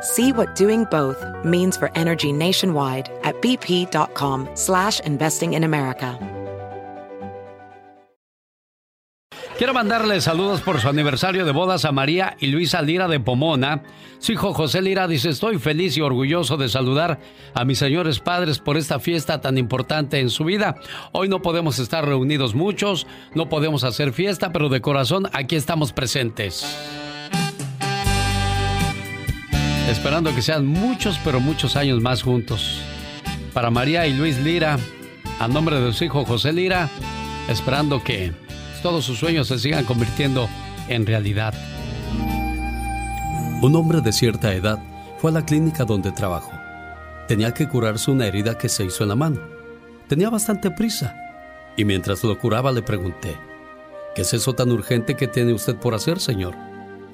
See what doing both means for energy nationwide at bp.com slash investing in America. Quiero mandarle saludos por su aniversario de bodas a María y Luisa Lira de Pomona. Su hijo José Lira dice, estoy feliz y orgulloso de saludar a mis señores padres por esta fiesta tan importante en su vida. Hoy no podemos estar reunidos muchos, no podemos hacer fiesta, pero de corazón aquí estamos presentes. Esperando que sean muchos, pero muchos años más juntos. Para María y Luis Lira, a nombre de su hijo José Lira, esperando que todos sus sueños se sigan convirtiendo en realidad. Un hombre de cierta edad fue a la clínica donde trabajó. Tenía que curarse una herida que se hizo en la mano. Tenía bastante prisa. Y mientras lo curaba le pregunté, ¿qué es eso tan urgente que tiene usted por hacer, señor?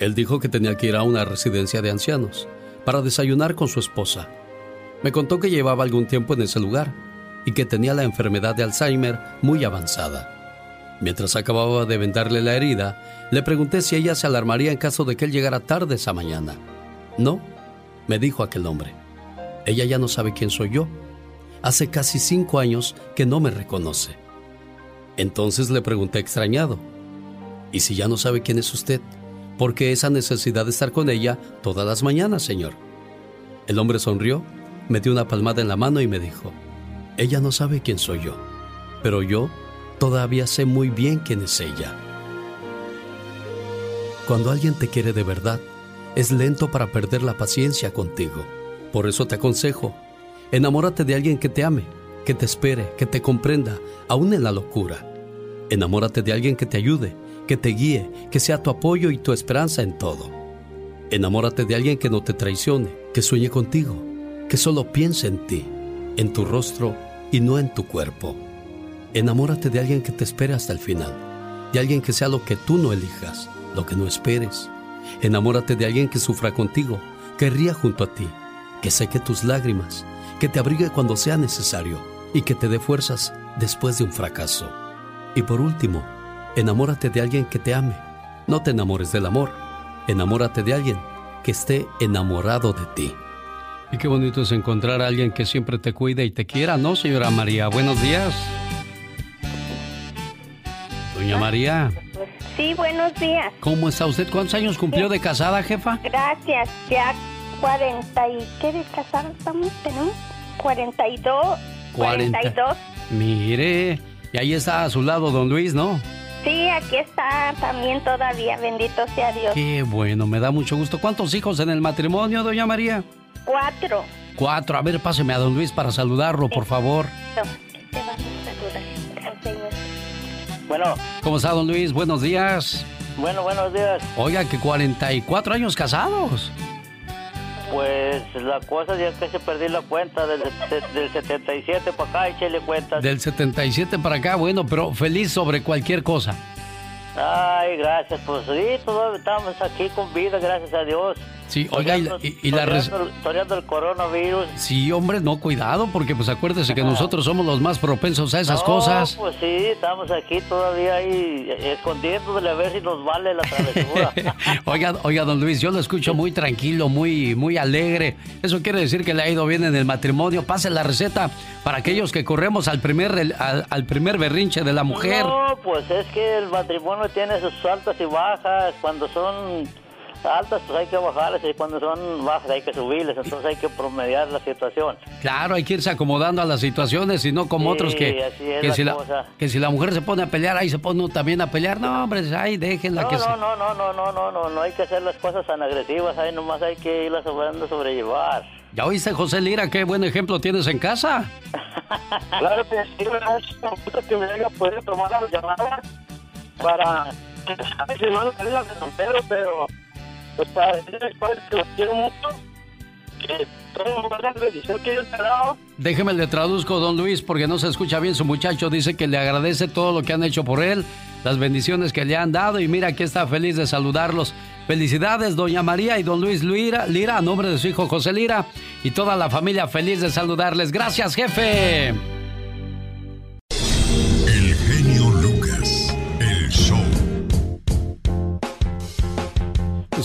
Él dijo que tenía que ir a una residencia de ancianos para desayunar con su esposa. Me contó que llevaba algún tiempo en ese lugar y que tenía la enfermedad de Alzheimer muy avanzada. Mientras acababa de vendarle la herida, le pregunté si ella se alarmaría en caso de que él llegara tarde esa mañana. No, me dijo aquel hombre. Ella ya no sabe quién soy yo. Hace casi cinco años que no me reconoce. Entonces le pregunté extrañado, ¿y si ya no sabe quién es usted? ¿Por qué esa necesidad de estar con ella todas las mañanas, señor? El hombre sonrió, me dio una palmada en la mano y me dijo, ella no sabe quién soy yo, pero yo todavía sé muy bien quién es ella. Cuando alguien te quiere de verdad, es lento para perder la paciencia contigo. Por eso te aconsejo, enamórate de alguien que te ame, que te espere, que te comprenda, aún en la locura. Enamórate de alguien que te ayude, que te guíe, que sea tu apoyo y tu esperanza en todo. Enamórate de alguien que no te traicione, que sueñe contigo, que solo piense en ti, en tu rostro y no en tu cuerpo. Enamórate de alguien que te espere hasta el final, de alguien que sea lo que tú no elijas, lo que no esperes. Enamórate de alguien que sufra contigo, que ría junto a ti, que seque tus lágrimas, que te abrigue cuando sea necesario y que te dé fuerzas después de un fracaso. Y por último, enamórate de alguien que te ame. No te enamores del amor, enamórate de alguien que esté enamorado de ti. Y qué bonito es encontrar a alguien que siempre te cuide y te quiera, ¿no, señora María? Buenos días. Doña María. Sí, buenos días. ¿Cómo está usted? ¿Cuántos años cumplió de casada, jefa? Gracias, ya 40 y... ¿Qué de casada estamos? ¿Tenemos? 42. 42. Mire, y ahí está a su lado don Luis, ¿no? Sí, aquí está también todavía, bendito sea Dios. Qué bueno, me da mucho gusto. ¿Cuántos hijos en el matrimonio, doña María? Cuatro. Cuatro. A ver, páseme a don Luis para saludarlo, por favor. Te vamos a saludar al Señor. Bueno. ¿Cómo está, don Luis? Buenos días. Bueno, buenos días. Oiga, que 44 años casados. Pues la cosa ya que se perdí la cuenta del, del 77 para acá, échale cuenta. Del 77 para acá, bueno, pero feliz sobre cualquier cosa. Ay, gracias, pues sí, todos estamos aquí con vida, gracias a Dios. Sí, oiga, y, y, y la... Res... el coronavirus. Sí, hombre, no, cuidado, porque pues acuérdese que nosotros somos los más propensos a esas no, cosas. pues sí, estamos aquí todavía ahí escondiéndole a ver si nos vale la travesura. oiga, oiga, don Luis, yo lo escucho muy tranquilo, muy, muy alegre. Eso quiere decir que le ha ido bien en el matrimonio. Pase la receta para aquellos que corremos al primer, al, al primer berrinche de la mujer. No, pues es que el matrimonio tiene sus altas y bajas. Cuando son altas, pues hay que bajarlas y cuando son bajas hay que subirles, entonces hay que promediar la situación. Claro, hay que irse acomodando a las situaciones y no como otros que, que, si la, que si la mujer se pone a pelear, ahí se pone también a pelear. No, hombre, ahí déjenla no, que no, No, no, no, no, no, no, no hay que hacer las cosas tan agresivas, ahí nomás hay que irlas sabiendo sobrellevar. ¿Ya oíste, José Lira, qué buen ejemplo tienes en casa? claro que sí, que me haya podido tomar la llamada para... A si no la de pero pues para decirles que los quiero mucho, que. Déjeme le traduzco, don Luis, porque no se escucha bien su muchacho. Dice que le agradece todo lo que han hecho por él, las bendiciones que le han dado y mira que está feliz de saludarlos. Felicidades, doña María y don Luis Lira, Lira, a nombre de su hijo José Lira y toda la familia feliz de saludarles. Gracias, jefe.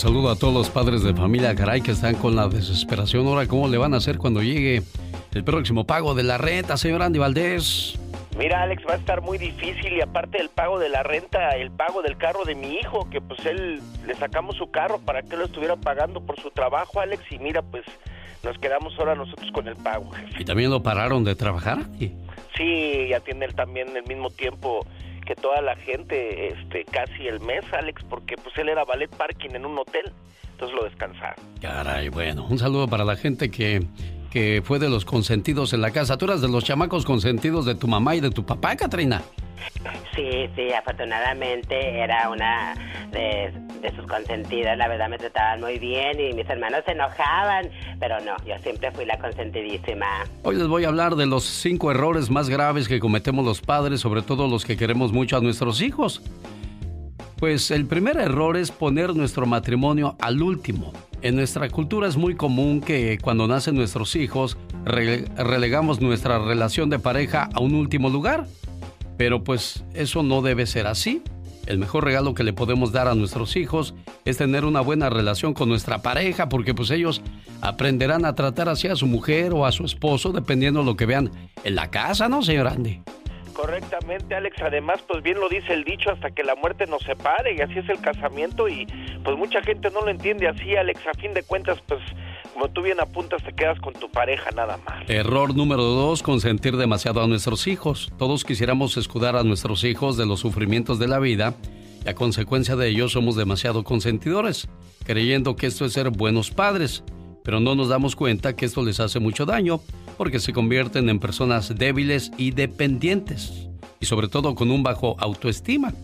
Saludo a todos los padres de familia, caray, que están con la desesperación. Ahora, ¿cómo le van a hacer cuando llegue el próximo pago de la renta, señor Andy Valdés? Mira, Alex, va a estar muy difícil y aparte del pago de la renta, el pago del carro de mi hijo, que pues él le sacamos su carro para que lo estuviera pagando por su trabajo, Alex, y mira, pues nos quedamos ahora nosotros con el pago. ¿Y también lo pararon de trabajar? Sí, ya tiene él también el mismo tiempo que toda la gente este casi el mes, Alex, porque pues él era ballet parking en un hotel, entonces lo descansaron. Caray, bueno, un saludo para la gente que que fue de los consentidos en la casa. ¿Tú eras de los chamacos consentidos de tu mamá y de tu papá, Katrina? Sí, sí, afortunadamente era una de, sus consentidas. La verdad me trataban muy bien y mis hermanos se enojaban, pero no, yo siempre fui la consentidísima. Hoy les voy a hablar de los cinco errores más graves que cometemos los padres, sobre todo los que queremos mucho a nuestros hijos. Pues el primer error es poner nuestro matrimonio al último. En nuestra cultura es muy común que cuando nacen nuestros hijos relegamos nuestra relación de pareja a un último lugar. Pero pues eso no debe ser así. El mejor regalo que le podemos dar a nuestros hijos es tener una buena relación con nuestra pareja porque pues ellos aprenderán a tratar así a su mujer o a su esposo dependiendo de lo que vean en la casa, ¿no, señor Andy? Correctamente, Alex. Además, pues bien lo dice el dicho, hasta que la muerte nos separe, y así es el casamiento, y pues mucha gente no lo entiende así, Alex. A fin de cuentas, pues como tú bien apuntas, te quedas con tu pareja nada más. Error número dos, consentir demasiado a nuestros hijos. Todos quisiéramos escudar a nuestros hijos de los sufrimientos de la vida, y a consecuencia de ello somos demasiado consentidores, creyendo que esto es ser buenos padres pero no nos damos cuenta que esto les hace mucho daño porque se convierten en personas débiles y dependientes, y sobre todo con un bajo autoestima.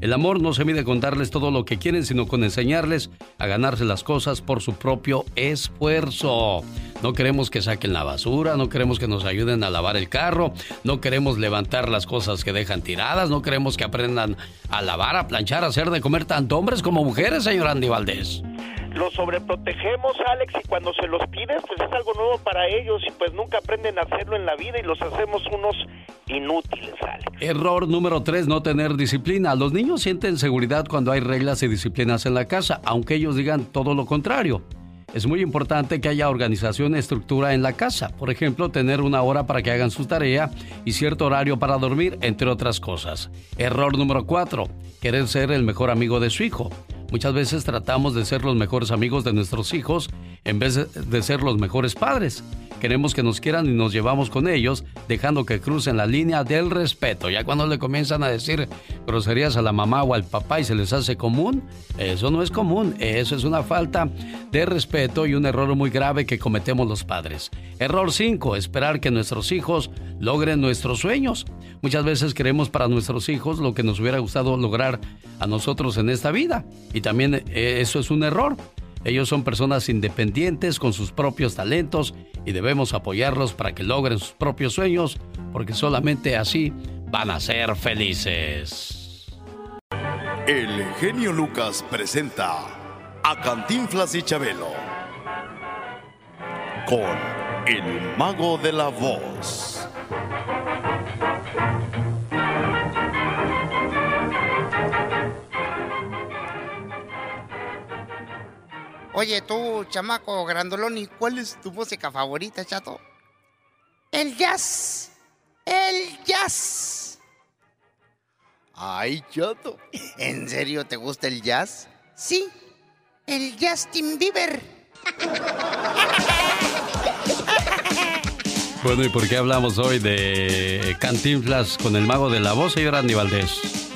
El amor no se mide con darles todo lo que quieren, sino con enseñarles a ganarse las cosas por su propio esfuerzo. No queremos que saquen la basura, no queremos que nos ayuden a lavar el carro, no queremos levantar las cosas que dejan tiradas, no queremos que aprendan a lavar, a planchar, a hacer de comer tanto hombres como mujeres, señor Andy Valdés los sobreprotegemos, Alex, y cuando se los pides, pues es algo nuevo para ellos y pues nunca aprenden a hacerlo en la vida y los hacemos unos inútiles, Alex. Error número tres, no tener disciplina. Los niños sienten seguridad cuando hay reglas y disciplinas en la casa, aunque ellos digan todo lo contrario. Es muy importante que haya organización y estructura en la casa. Por ejemplo, tener una hora para que hagan su tarea y cierto horario para dormir, entre otras cosas. Error número cuatro, querer ser el mejor amigo de su hijo. Muchas veces tratamos de ser los mejores amigos de nuestros hijos en vez de ser los mejores padres. Queremos que nos quieran y nos llevamos con ellos, dejando que crucen la línea del respeto. Ya cuando le comienzan a decir groserías a la mamá o al papá y se les hace común, eso no es común. Eso es una falta de respeto y un error muy grave que cometemos los padres. Error 5. Esperar que nuestros hijos logren nuestros sueños. Muchas veces queremos para nuestros hijos lo que nos hubiera gustado lograr a nosotros en esta vida. También eh, eso es un error. Ellos son personas independientes con sus propios talentos y debemos apoyarlos para que logren sus propios sueños, porque solamente así van a ser felices. El genio Lucas presenta a Cantinflas y Chabelo con El Mago de la Voz. Oye, tú, chamaco grandoloni, ¿cuál es tu música favorita, chato? El jazz. El jazz. Ay, chato. ¿En serio te gusta el jazz? Sí. el Justin Bieber. Bueno, ¿y por qué hablamos hoy de Cantinflas con el mago de la voz, señor Andy Valdés?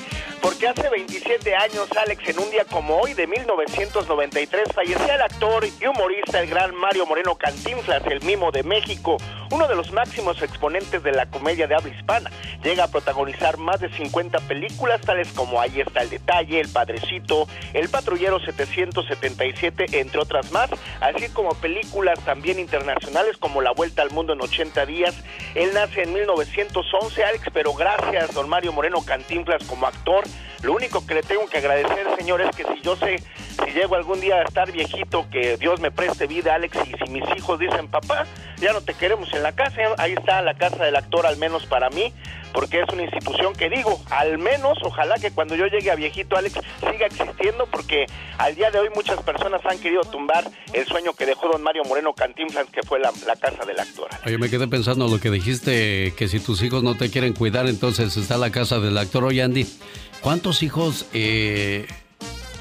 Hace 27 años, Alex, en un día como hoy de 1993, fallecía el actor y humorista, el gran Mario Moreno Cantinflas, el mimo de México, uno de los máximos exponentes de la comedia de habla hispana. Llega a protagonizar más de 50 películas, tales como Ahí está el detalle, El Padrecito, El Patrullero 777, entre otras más, así como películas también internacionales como La Vuelta al Mundo en 80 días. Él nace en 1911, Alex, pero gracias, don Mario Moreno Cantinflas, como actor, lo único que le tengo que agradecer, señor, es que si yo sé, si llego algún día a estar viejito, que Dios me preste vida, Alex, y si mis hijos dicen, papá, ya no te queremos en la casa, ahí está la casa del actor, al menos para mí, porque es una institución que digo, al menos, ojalá que cuando yo llegue a viejito, Alex, siga existiendo, porque al día de hoy muchas personas han querido tumbar el sueño que dejó don Mario Moreno Cantinflas, que fue la, casa del actor. Oye, me quedé pensando lo que dijiste, que si tus hijos no te quieren cuidar, entonces está la casa del actor. Oye, Andy, ¿Cuántos hijos eh,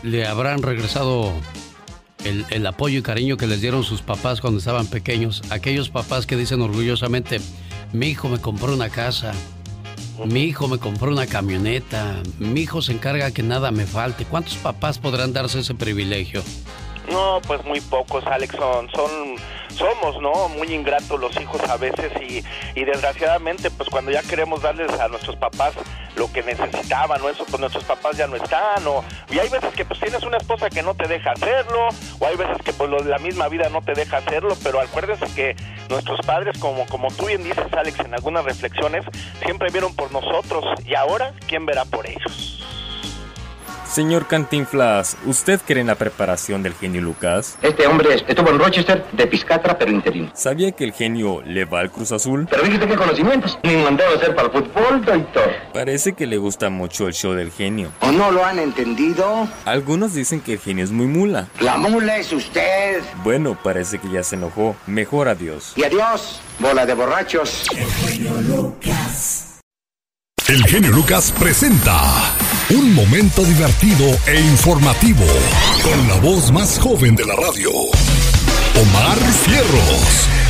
le habrán regresado el, el, apoyo y cariño que les dieron sus papás cuando estaban pequeños? Aquellos papás que dicen orgullosamente, mi hijo me compró una casa, mi hijo me compró una camioneta, mi hijo se encarga que nada me falte. ¿Cuántos papás podrán darse ese privilegio? No, pues muy pocos, Alex, son, son somos, ¿no? Muy ingratos los hijos a veces y, y desgraciadamente, pues cuando ya queremos darles a nuestros papás lo que necesitaban o eso, pues nuestros papás ya no están o y hay veces que pues tienes una esposa que no te deja hacerlo o hay veces que pues lo, la misma vida no te deja hacerlo, pero acuérdense que nuestros padres, como, como tú bien dices, Alex, en algunas reflexiones, siempre vieron por nosotros y ahora, ¿quién verá por ellos? Señor Cantinflas, ¿usted cree en la preparación del genio Lucas? Este hombre estuvo en Rochester de piscatra, pero interino. ¿Sabía que el genio le va al Cruz Azul? Pero dijiste qué conocimientos. Ni mandado a hacer para el fútbol, doctor. Parece que le gusta mucho el show del genio. ¿O no lo han entendido? Algunos dicen que el genio es muy mula. La mula es usted. Bueno, parece que ya se enojó. Mejor adiós. Y adiós, bola de borrachos. El genio Lucas. El genio Lucas presenta un momento divertido e informativo con la voz más joven de la radio, Omar Fierros.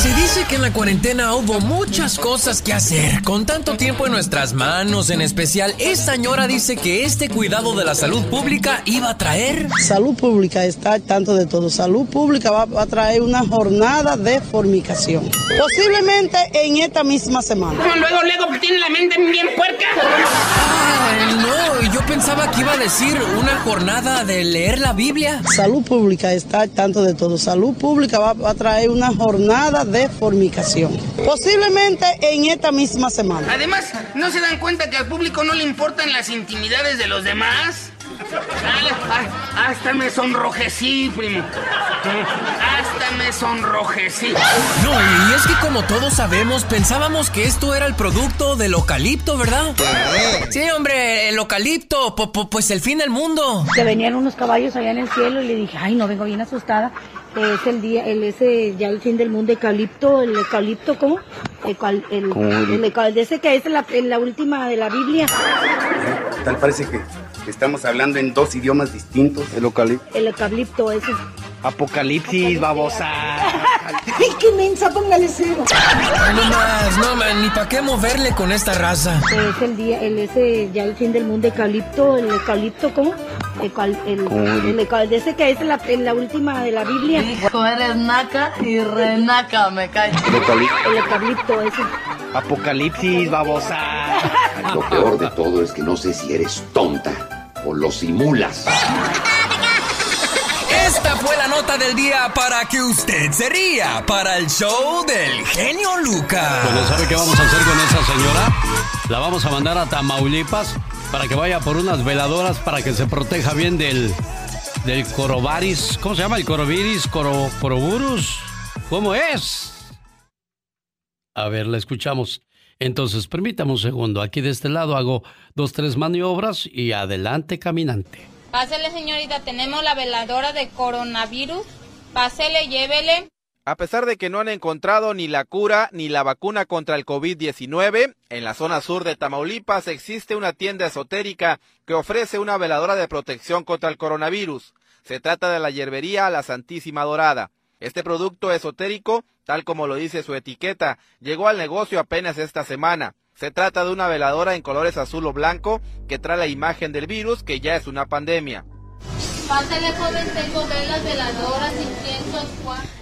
Se dice que en la cuarentena hubo muchas cosas que hacer. Con tanto tiempo en nuestras manos, en especial, esta señora dice que este cuidado de la salud pública iba a traer. Salud pública está al tanto de todo. Salud pública va, va a traer una jornada de formicación. Posiblemente en esta misma semana. Luego, luego, que tiene la mente bien puerca. Ay, no, yo pensaba que iba a decir una jornada de leer la Biblia. Salud pública está al tanto de todo. Salud pública va, va a traer una jornada de formicación. Posiblemente en esta misma semana. Además, ¿no se dan cuenta que al público no le importan las intimidades de los demás? Hasta me sonrojecí, primo. Hasta me sonrojecí. No, y es que como todos sabemos, pensábamos que esto era el producto del eucalipto, ¿verdad? Sí, hombre, el eucalipto, pues el fin del mundo. Que venían unos caballos allá en el cielo y le dije, ay, no, vengo bien asustada. Es el día, el ese, ya el fin del mundo, eucalipto, el eucalipto, ¿cómo? El, el, el, el ese que es la, la última de la Biblia. Tal parece que estamos hablando en dos idiomas distintos. El eucalipto. El eucalipto, ese. Apocalipsis, babosa. ¡Ay, qué mensa! Póngale cero. No más, no man, ni para qué moverle con esta raza. Es el día, el ese, ya el fin del mundo, eucalipto, el eucalipto, ¿cómo? El, el, el, ese que es la, la última de la Biblia. Hijo, eres naca y renaca, me cae. El eucalipto. El eucalipto, ese. Apocalipsis, babosa. Lo peor de todo es que no sé si eres tonta o lo simulas. Esta fue la nota del día para que usted se ría para el show del genio Lucas. Bueno, ¿sabe qué vamos a hacer con esa señora? La vamos a mandar a Tamaulipas para que vaya por unas veladoras para que se proteja bien del, del corovaris. ¿Cómo se llama? ¿El coroviris? Coro, ¿Coroburus? ¿Cómo es? A ver, la escuchamos. Entonces, permítame un segundo. Aquí de este lado hago dos, tres maniobras y adelante, caminante. Pásele, señorita, tenemos la veladora de coronavirus. Pásele, llévele. A pesar de que no han encontrado ni la cura ni la vacuna contra el COVID-19, en la zona sur de Tamaulipas existe una tienda esotérica que ofrece una veladora de protección contra el coronavirus. Se trata de la hierbería La Santísima Dorada. Este producto esotérico, tal como lo dice su etiqueta, llegó al negocio apenas esta semana. Se trata de una veladora en colores azul o blanco que trae la imagen del virus que ya es una pandemia. Pásale, joven, tengo velas, veladoras, inciensos,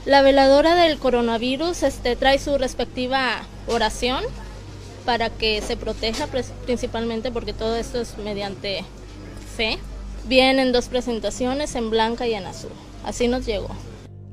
La veladora del coronavirus este, trae su respectiva oración para que se proteja principalmente porque todo esto es mediante fe. Viene en dos presentaciones, en blanca y en azul. Así nos llegó.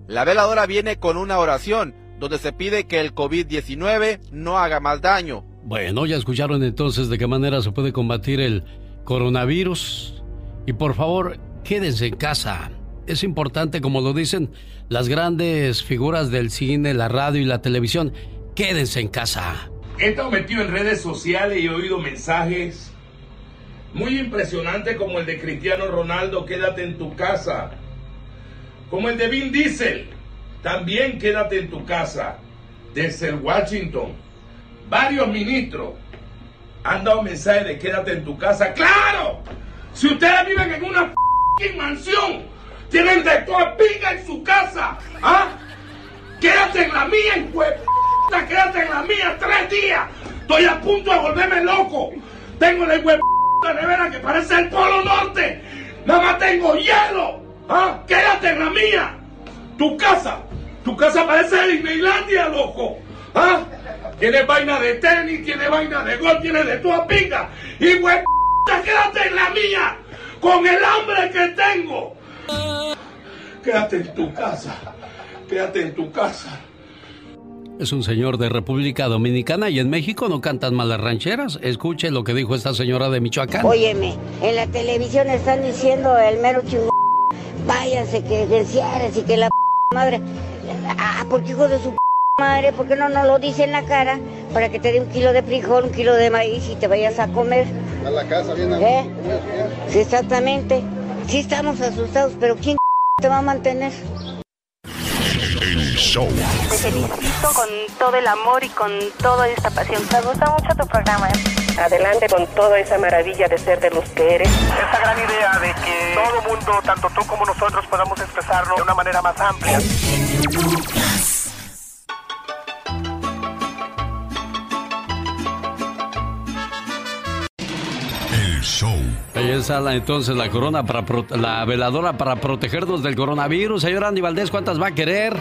La veladora viene con una oración donde se pide que el COVID-19 no haga más daño. Bueno, ya escucharon entonces de qué manera se puede combatir el coronavirus. Y por favor, quédense en casa. Es importante, como lo dicen las grandes figuras del cine, la radio y la televisión, quédense en casa. He estado metido en redes sociales y he oído mensajes muy impresionantes como el de Cristiano Ronaldo, quédate en tu casa. Como el de Vin Diesel, también quédate en tu casa. Desde Washington, varios ministros han dado mensajes de quédate en tu casa. ¡Claro! Si ustedes viven en una mansión. Tienen de toda pinga en su casa. ¿Ah? Quédate en la mía, en Quédate en la mía tres días. Estoy a punto de volverme loco. Tengo la de nevera que parece el Polo Norte. Nada más tengo hielo. ¿Ah? Quédate en la mía. Tu casa. Tu casa parece Disneylandia, loco. ¿Ah? Tiene vaina de tenis, tiene vaina de gol, tiene de toda pinga. Y quédate en la mía con el hambre que tengo. Quédate en tu casa, quédate en tu casa. Es un señor de República Dominicana y en México no cantan malas rancheras. Escuche lo que dijo esta señora de Michoacán. Óyeme, en la televisión están diciendo el mero chingón, váyanse que encierres y que la madre. Ah, porque hijo de su madre, ¿por qué no nos lo dice en la cara para que te dé un kilo de frijol, un kilo de maíz y te vayas a comer? A la casa bien ¿Eh? Sí, exactamente. Sí estamos asustados, pero ¿quién te va a mantener? El show. Te felicito con todo el amor y con toda esta pasión. Me gusta mucho tu programa. Adelante con toda esa maravilla de ser de los que eres. Esta gran idea de que todo mundo, tanto tú como nosotros, podamos expresarlo de una manera más amplia. Ahí está la, entonces la corona para la veladora para protegernos del coronavirus. Señor Andy Valdés, ¿cuántas va a querer?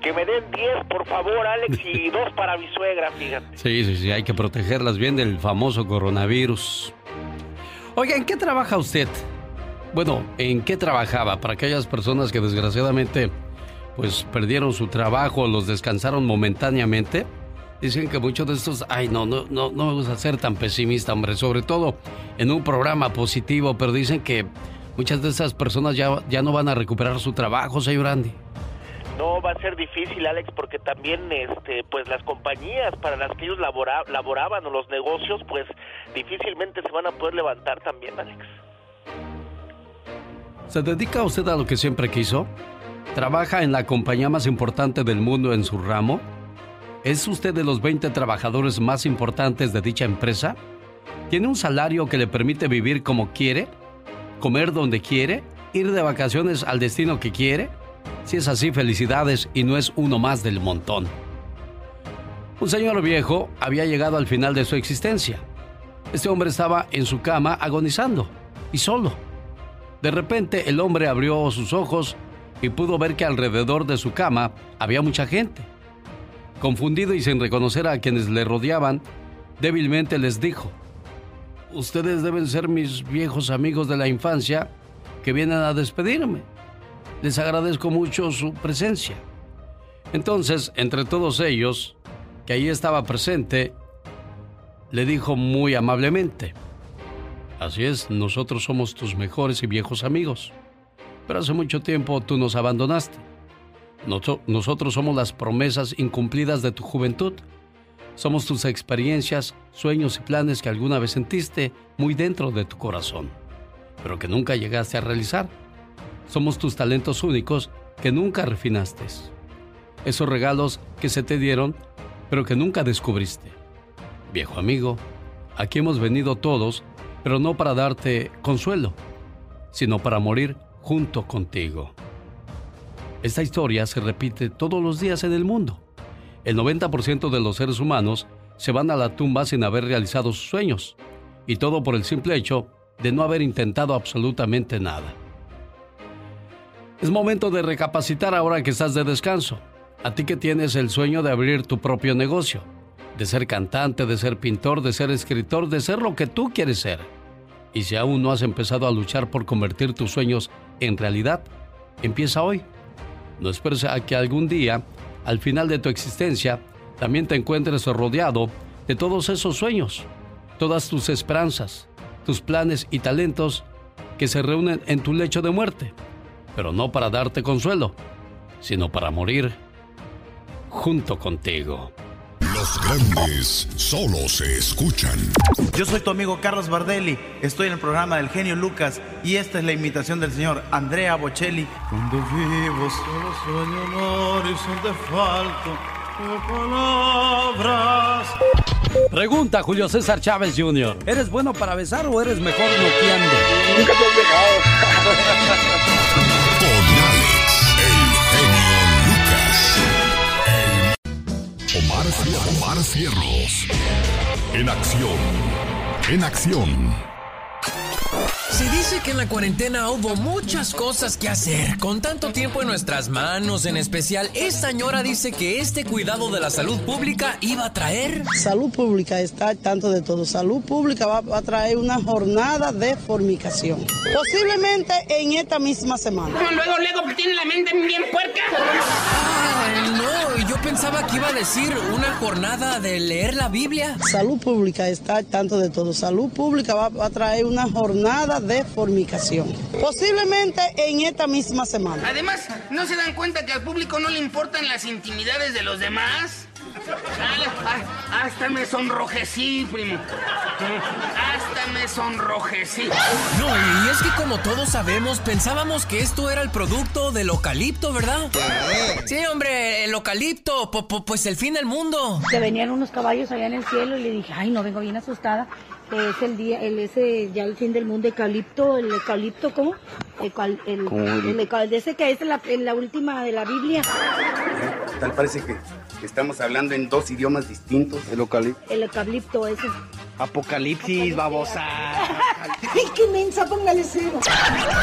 Que me den 10, por favor, Alex, y dos para mi suegra, fíjate. Sí, sí, sí, hay que protegerlas bien del famoso coronavirus. Oiga, ¿en qué trabaja usted? Bueno, ¿en qué trabajaba? Para aquellas personas que desgraciadamente pues perdieron su trabajo, los descansaron momentáneamente. Dicen que muchos de estos, ay, no, no, no, no me gusta ser tan pesimista, hombre, sobre todo en un programa positivo, pero dicen que muchas de esas personas ya, ya no van a recuperar su trabajo, señor Andy. No, va a ser difícil, Alex, porque también, este, pues las compañías para las que ellos laboraban o los negocios, pues difícilmente se van a poder levantar también, Alex. ¿Se dedica usted a lo que siempre quiso? ¿Trabaja en la compañía más importante del mundo en su ramo? ¿Es usted de los 20 trabajadores más importantes de dicha empresa? ¿Tiene un salario que le permite vivir como quiere? ¿Comer donde quiere? ¿Ir de vacaciones al destino que quiere? Si es así, felicidades y no es uno más del montón. Un señor viejo había llegado al final de su existencia. Este hombre estaba en su cama agonizando y solo. De repente el hombre abrió sus ojos y pudo ver que alrededor de su cama había mucha gente. Confundido y sin reconocer a quienes le rodeaban, débilmente les dijo, ustedes deben ser mis viejos amigos de la infancia que vienen a despedirme. Les agradezco mucho su presencia. Entonces, entre todos ellos, que ahí estaba presente, le dijo muy amablemente, Así es, nosotros somos tus mejores y viejos amigos, pero hace mucho tiempo tú nos abandonaste. Nosotros somos las promesas incumplidas de tu juventud. Somos tus experiencias, sueños y planes que alguna vez sentiste muy dentro de tu corazón, pero que nunca llegaste a realizar. Somos tus talentos únicos que nunca refinaste. esos regalos que se te dieron, pero que nunca descubriste. Viejo amigo, aquí hemos venido todos, pero no para darte consuelo, sino para morir junto contigo. Esta historia se repite todos los días en el mundo. El 90% de los seres humanos se van a la tumba sin haber realizado sus sueños, y todo por el simple hecho de no haber intentado absolutamente nada. Es momento de recapacitar ahora que estás de descanso. A ti que tienes el sueño de abrir tu propio negocio, de ser cantante, de ser pintor, de ser escritor, de ser lo que tú quieres ser. Y si aún no has empezado a luchar por convertir tus sueños en realidad, empieza hoy. No esperes a que algún día, al final de tu existencia, también te encuentres rodeado de todos esos sueños, todas tus esperanzas, tus planes y talentos que se reúnen en tu lecho de muerte, pero no para darte consuelo, sino para morir junto contigo. Grandes solo se escuchan. Yo soy tu amigo Carlos Bardelli, estoy en el programa del genio Lucas y esta es la imitación del señor Andrea Bocelli. Cuando vivo solo sueño un horizonte falto palabras. Pregunta Julio César Chávez Jr. ¿Eres bueno para besar o eres mejor noqueando? Nunca te has dejado. Omar, Omar Cierros. En acción. En acción. Se dice que en la cuarentena hubo muchas cosas que hacer. Con tanto tiempo en nuestras manos, en especial, esta señora dice que este cuidado de la salud pública iba a traer. Salud pública está al tanto de todo. Salud pública va, va a traer una jornada de formicación. Posiblemente en esta misma semana. Luego, luego, que tiene la mente bien puerca. Ay, no, yo pensaba que iba a decir una jornada de leer la Biblia. Salud pública está al tanto de todo. Salud pública va, va a traer una jornada de formicación. Posiblemente en esta misma semana. Además, ¿no se dan cuenta que al público no le importan las intimidades de los demás? Hasta me sonrojecí, primo. Hasta me sonrojecí. No, y es que como todos sabemos, pensábamos que esto era el producto del eucalipto, ¿verdad? Sí, hombre, el eucalipto, pues el fin del mundo. Que venían unos caballos allá en el cielo y le dije, ay, no, vengo bien asustada. Es el día, el ese, ya el fin del mundo, eucalipto, el eucalipto, ¿cómo? El, el, ¿Cómo? el de ese que es la, en la última de la Biblia. Tal parece que estamos hablando en dos idiomas distintos. El eucalipto. El eucalipto ese. Apocalipsis, babosa. ¡Ay, qué mensa! Póngale cero.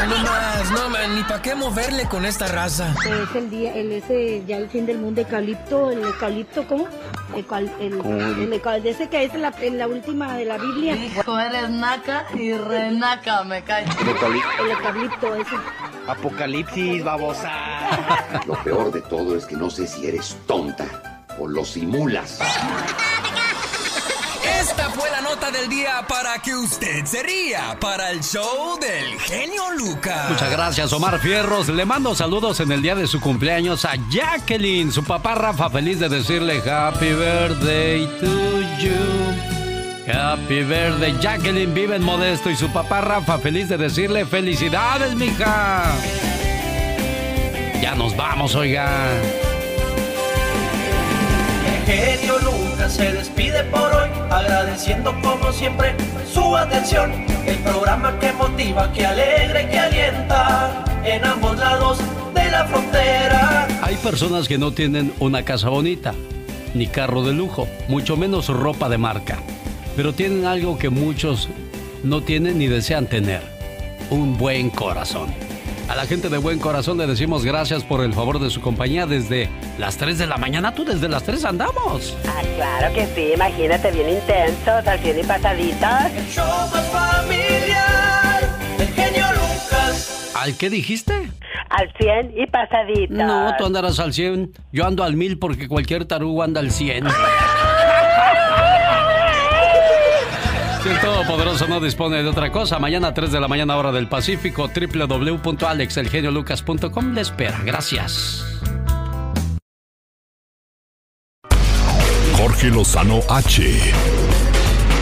No más, no man, ni para qué moverle con esta raza. Es el día, el ese, ya el fin del mundo, eucalipto, el eucalipto, ¿cómo? El, el, ¿Cómo? el de ese que es en la, en la última de la Biblia. Hijo, eres naca y renaca, me cae. El eucalipto ese. Apocalipsis, babosa. Lo peor de todo es que no sé si eres tonta o lo simulas. Esta fue la nota del día para que usted se ría para el show del genio Lucas. Muchas gracias, Omar Fierros. Le mando saludos en el día de su cumpleaños a Jacqueline. Su papá Rafa, feliz de decirle Happy Birthday to you. Happy Birthday. Jacqueline vive en Modesto y su papá Rafa, feliz de decirle felicidades, mija. Ya nos vamos, oiga. El genio Lucas se despide por hoy, agradeciendo como siempre su atención. El programa que motiva, que alegra y que alienta en ambos lados de la frontera. Hay personas que no tienen una casa bonita, ni carro de lujo, mucho menos ropa de marca, pero tienen algo que muchos no tienen ni desean tener, un buen corazón. A la gente de buen corazón le decimos gracias por el favor de su compañía desde las 3 de la mañana. Tú desde las 3 andamos. Ah, claro que sí, imagínate, bien intensos, al cien y pasaditas. El show más familiar, el genio Lucas. ¿Al qué dijiste? Al 100 y pasaditas. No, tú andarás al 100. Yo ando al 1000 porque cualquier tarugo anda al 100. Si el Todopoderoso no dispone de otra cosa, mañana a 3 de la mañana hora del Pacífico, www.alexelgeniolucas.com le espera. Gracias. Jorge Lozano H.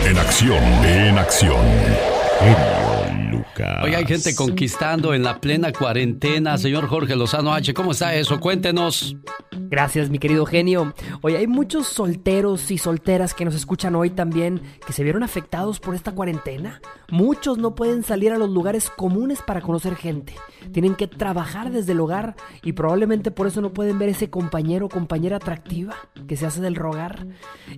En acción, en acción. Lucas. Hoy hay gente conquistando en la plena cuarentena. Señor Jorge Lozano H, ¿cómo está eso? Cuéntenos. Gracias, mi querido genio. Hoy hay muchos solteros y solteras que nos escuchan hoy también que se vieron afectados por esta cuarentena. Muchos no pueden salir a los lugares comunes para conocer gente. Tienen que trabajar desde el hogar y probablemente por eso no pueden ver ese compañero o compañera atractiva que se hace del rogar.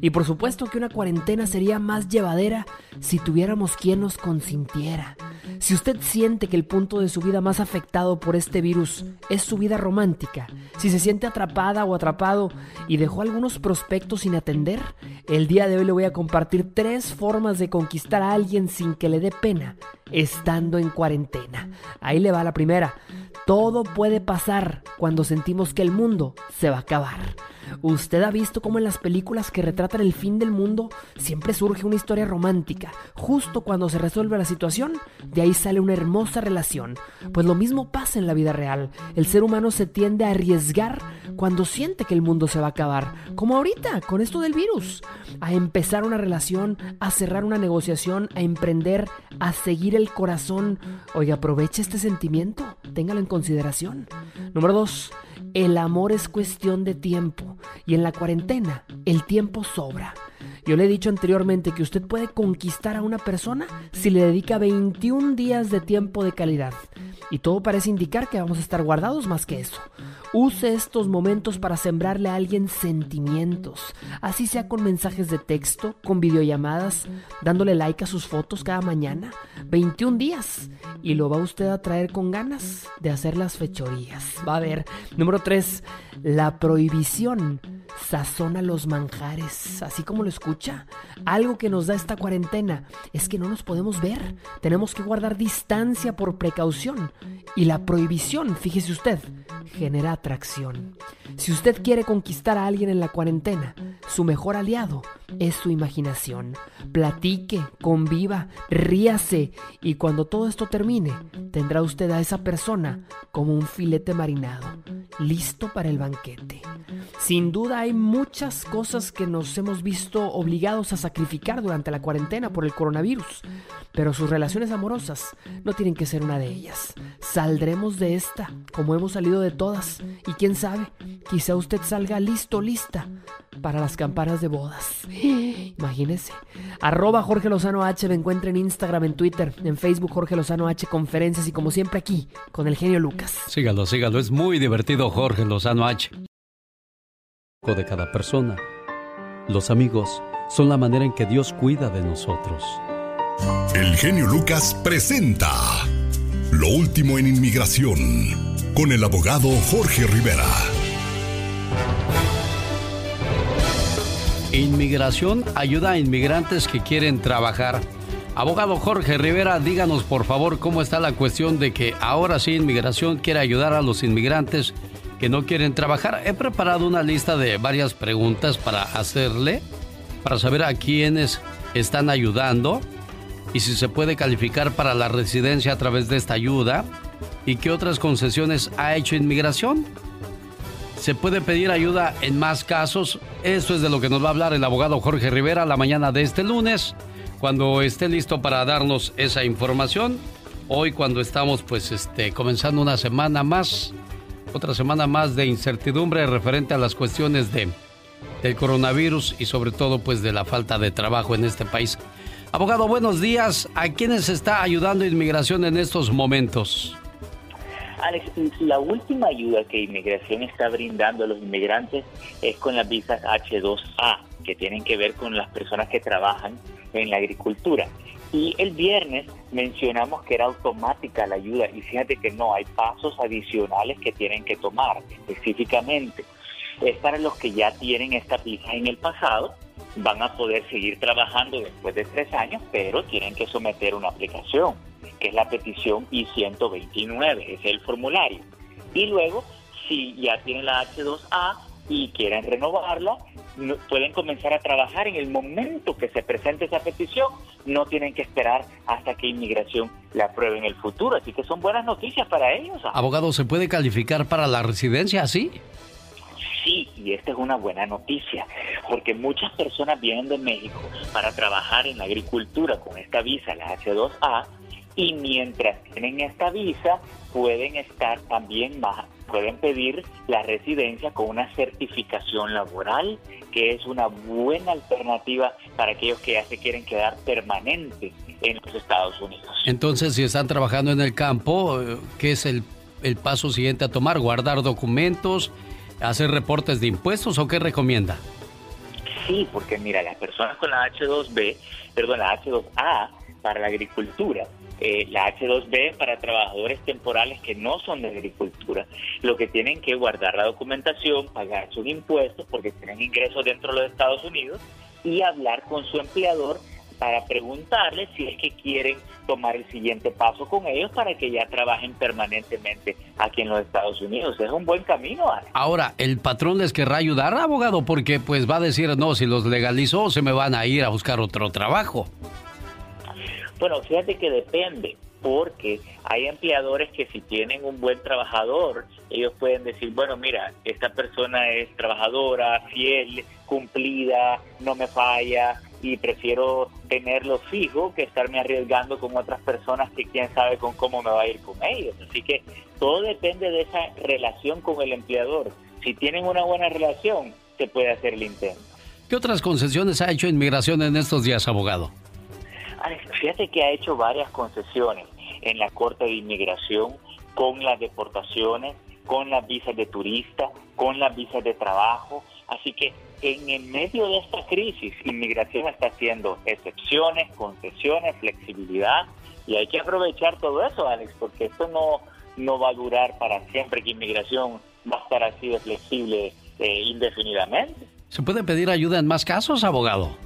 Y por supuesto que una cuarentena sería más llevadera si tuviéramos quien nos consintiera. Si usted siente que el punto de su vida más afectado por este virus es su vida romántica, si se siente atrapada o atrapado y dejó algunos prospectos sin atender, el día de hoy le voy a compartir tres formas de conquistar a alguien sin que le dé pena estando en cuarentena. Ahí le va la primera. Todo puede pasar cuando sentimos que el mundo se va a acabar. ¿Usted ha visto cómo en las películas que retratan el fin del mundo siempre surge una historia romántica? Justo cuando se resuelve la situación, de ahí sale una hermosa relación. Pues lo mismo pasa en la vida real. El ser humano se tiende a arriesgar cuando siente que el mundo se va a acabar, como ahorita con esto del virus. A empezar una relación, a cerrar una negociación, a emprender, a seguir el corazón. Oiga, aproveche este sentimiento, téngalo en consideración. Número dos, el amor es cuestión de tiempo y en la cuarentena el tiempo sobra. Yo le he dicho anteriormente que usted puede conquistar a una persona si le dedica 21 días de tiempo de calidad. Y todo parece indicar que vamos a estar guardados más que eso. Use estos momentos para sembrarle a alguien sentimientos, así sea con mensajes de texto, con videollamadas, dándole like a sus fotos cada mañana. 21 días. Y lo va usted a traer con ganas de hacer las fechorías. Va a ver. Número 3. La prohibición sazona los manjares, así como lo escucha. Algo que nos da esta cuarentena es que no nos podemos ver. Tenemos que guardar distancia por precaución. Y la prohibición, fíjese usted, genera atracción. Si usted quiere conquistar a alguien en la cuarentena, su mejor aliado es su imaginación. Platique, conviva, ríase y cuando todo esto termine, tendrá usted a esa persona como un filete marinado, listo para el banquete. Sin duda hay muchas cosas que nos hemos visto obligados a sacrificar durante la cuarentena por el coronavirus, pero sus relaciones amorosas no tienen que ser una de ellas. Saldremos de esta como hemos salido de todas y quién sabe, quizá usted salga listo, lista para las campanas de bodas. Imagínese. Arroba Jorge Lozano H me encuentra en Instagram, en Twitter, en Facebook Jorge Lozano H Conferencias y como siempre aquí con el genio Lucas. Sígalo, sígalo, es muy divertido Jorge Lozano H. De cada persona. Los amigos son la manera en que Dios cuida de nosotros. El genio Lucas presenta Lo último en inmigración con el abogado Jorge Rivera. Inmigración ayuda a inmigrantes que quieren trabajar. Abogado Jorge Rivera, díganos por favor cómo está la cuestión de que ahora sí Inmigración quiere ayudar a los inmigrantes que no quieren trabajar. He preparado una lista de varias preguntas para hacerle, para saber a quiénes están ayudando y si se puede calificar para la residencia a través de esta ayuda y qué otras concesiones ha hecho inmigración. Se puede pedir ayuda en más casos. Eso es de lo que nos va a hablar el abogado Jorge Rivera la mañana de este lunes, cuando esté listo para darnos esa información. Hoy cuando estamos pues este comenzando una semana más, otra semana más de incertidumbre referente a las cuestiones de del coronavirus y sobre todo pues de la falta de trabajo en este país. Abogado, buenos días. ¿A quiénes está ayudando inmigración en estos momentos? Alex, la última ayuda que inmigración está brindando a los inmigrantes es con las visas H2A, que tienen que ver con las personas que trabajan en la agricultura. Y el viernes mencionamos que era automática la ayuda y fíjate que no, hay pasos adicionales que tienen que tomar específicamente. Es para los que ya tienen esta visa en el pasado, van a poder seguir trabajando después de tres años, pero tienen que someter una aplicación que es la petición I-129, es el formulario. Y luego, si ya tienen la H2A y quieren renovarla, pueden comenzar a trabajar en el momento que se presente esa petición, no tienen que esperar hasta que inmigración la apruebe en el futuro, así que son buenas noticias para ellos. Abogado, ¿se puede calificar para la residencia así? Sí, y esta es una buena noticia, porque muchas personas vienen de México para trabajar en la agricultura con esta visa, la H2A, y mientras tienen esta visa pueden estar también más, pueden pedir la residencia con una certificación laboral, que es una buena alternativa para aquellos que ya se quieren quedar permanentes en los Estados Unidos. Entonces, si están trabajando en el campo, eh, ¿qué es el, el paso siguiente a tomar? ¿Guardar documentos? ¿Hacer reportes de impuestos o qué recomienda? Sí, porque mira, las personas con la H2B, perdón, la H2A para la agricultura, eh, la H2B para trabajadores temporales que no son de agricultura, lo que tienen que guardar la documentación, pagar sus impuestos porque tienen ingresos dentro de los Estados Unidos y hablar con su empleador para preguntarles si es que quieren tomar el siguiente paso con ellos para que ya trabajen permanentemente aquí en los Estados Unidos. Es un buen camino. Ahora, ¿el patrón les querrá ayudar, abogado? Porque pues va a decir, no, si los legalizó se me van a ir a buscar otro trabajo. Bueno, fíjate que depende, porque hay empleadores que si tienen un buen trabajador, ellos pueden decir, bueno, mira, esta persona es trabajadora, fiel, cumplida, no me falla, y prefiero tenerlo fijo que estarme arriesgando con otras personas que quién sabe con cómo me va a ir con ellos. Así que todo depende de esa relación con el empleador. Si tienen una buena relación, se puede hacer el intento. ¿Qué otras concesiones ha hecho Inmigración en estos días, abogado? Fíjate que ha hecho varias concesiones en la Corte de Inmigración con las deportaciones, con las visas de turista, con las visas de trabajo. Así que en el medio de esta crisis, inmigración está haciendo excepciones, concesiones, flexibilidad, y hay que aprovechar todo eso, Alex, porque esto no, no va a durar para siempre, que inmigración va a estar así de flexible eh, indefinidamente. ¿Se puede pedir ayuda en más casos, abogado?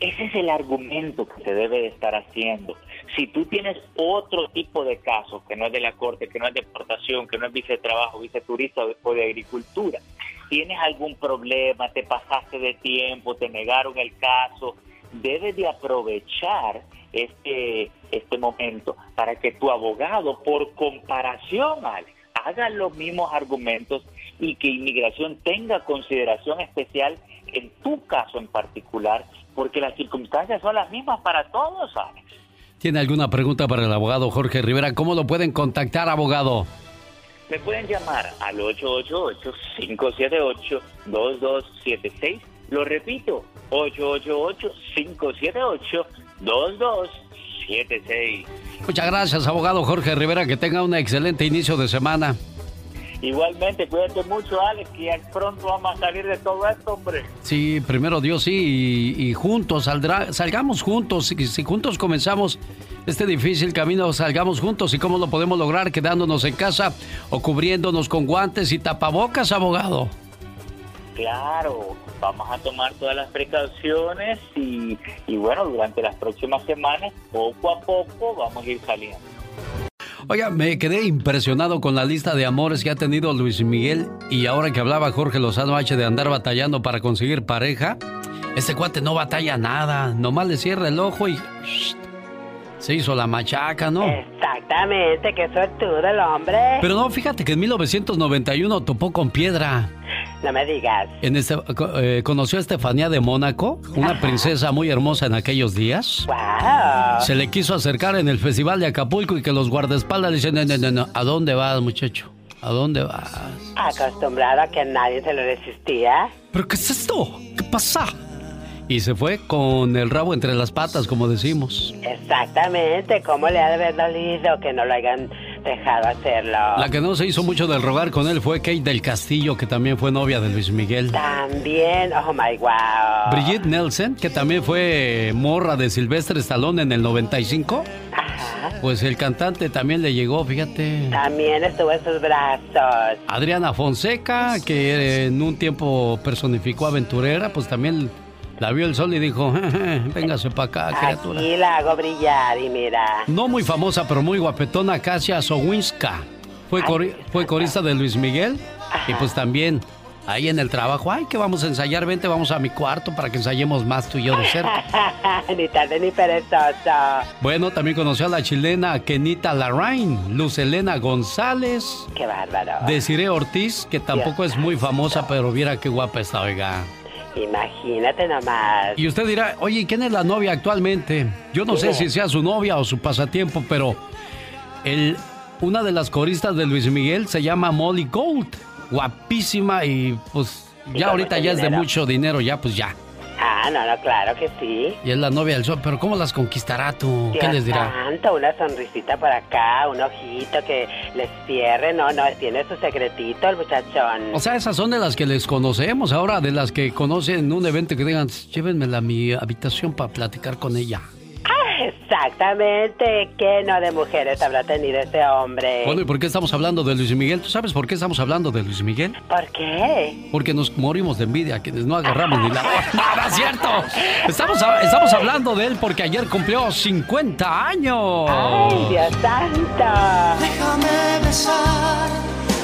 Ese es el argumento que se debe de estar haciendo. Si tú tienes otro tipo de casos que no es de la corte, que no es deportación, que no es vice de trabajo, vice turista o de agricultura, tienes algún problema, te pasaste de tiempo, te negaron el caso, debes de aprovechar este, este momento para que tu abogado, por comparación, haga los mismos argumentos y que inmigración tenga consideración especial en tu caso en particular, porque las circunstancias son las mismas para todos, Alex. ¿Tiene alguna pregunta para el abogado Jorge Rivera? ¿Cómo lo pueden contactar, abogado? Me pueden llamar al 888-578-2276. Lo repito, 888-578-2276. Muchas gracias, abogado Jorge Rivera. Que tenga un excelente inicio de semana. Igualmente, cuídate mucho, Alex, que pronto vamos a salir de todo esto, hombre. Sí, primero Dios, sí, y, juntos, saldrá, salgamos juntos, si, si juntos comenzamos este difícil camino, salgamos juntos. ¿Y cómo lo podemos lograr? Quedándonos en casa o cubriéndonos con guantes y tapabocas, abogado. Claro, vamos a tomar todas las precauciones y, y bueno, durante las próximas semanas, poco a poco, vamos a ir saliendo. Oiga, me quedé impresionado con la lista de amores que ha tenido Luis Miguel y ahora que hablaba Jorge Lozano H de andar batallando para conseguir pareja, este cuate no batalla nada, nomás le cierra el ojo y se hizo la machaca, ¿no? Exactamente, que suertudo el hombre. Pero no, fíjate que en 1991 topó con piedra. No me digas. En este, eh, ¿Conoció a Estefanía de Mónaco? Una princesa muy hermosa en aquellos días. ¡Wow! Se le quiso acercar en el festival de Acapulco y que los guardaespaldas le dicen, no, no, no, ¿a dónde vas, muchacho? ¿A dónde vas? Acostumbrado a que nadie se lo resistía. ¿Pero qué es esto? ¿Qué pasa? Y se fue con el rabo entre las patas, como decimos. Exactamente, ¿cómo le ha de haber dolido que no lo hayan dejado hacerlo? La que no se hizo mucho del rogar con él fue Kate del Castillo, que también fue novia de Luis Miguel. También, oh my wow. Brigitte Nelson, que también fue morra de Silvestre Stallone en el 95. Ajá. Pues el cantante también le llegó, fíjate. También estuvo en sus brazos. Adriana Fonseca, que en un tiempo personificó aventurera, pues también la vio el sol y dijo, véngase para acá, criatura. Aquí la hago brillar y mira. No muy famosa, pero muy guapetona, Kasia Sowinska. Fue, fue corista de Luis Miguel y pues también ahí en el trabajo, ay, que vamos a ensayar, vente, vamos a mi cuarto para que ensayemos más tú y yo de cerca. ni tarde ni perezoso. Bueno, también conoció a la chilena Kenita Larraín, Luz Elena González. Qué bárbaro. Desiree Ortiz, que tampoco es muy famosa, pero viera qué guapa está, oiga. Imagínate nomás. Y usted dirá, oye, ¿quién es la novia actualmente? Yo no sé si sea su novia o su pasatiempo, pero el, una de las coristas de Luis Miguel se llama Molly Gold. Guapísima y pues ya ahorita ya es de mucho dinero, ya pues ya. Ah, no, no, claro que sí. Y es la novia del sol, pero ¿cómo las conquistará tú? ¿Qué les dirá? Una sonrisita por acá, un ojito que les cierre, no, no, tiene su secretito el muchachón. O sea, esas son de las que les conocemos ahora, de las que conocen en un evento que digan, llévenmela a mi habitación para platicar con ella. Exactamente, ¿qué no de mujeres habrá tenido ese hombre? Bueno, ¿y por qué estamos hablando de Luis Miguel? ¿Tú sabes por qué estamos hablando de Luis Miguel? ¿Por qué? Porque nos morimos de envidia, quienes no agarramos ni la... ¡Nada, cierto! Estamos, estamos hablando de él porque ayer cumplió 50 años. ¡Ay, Dios santo! Déjame besar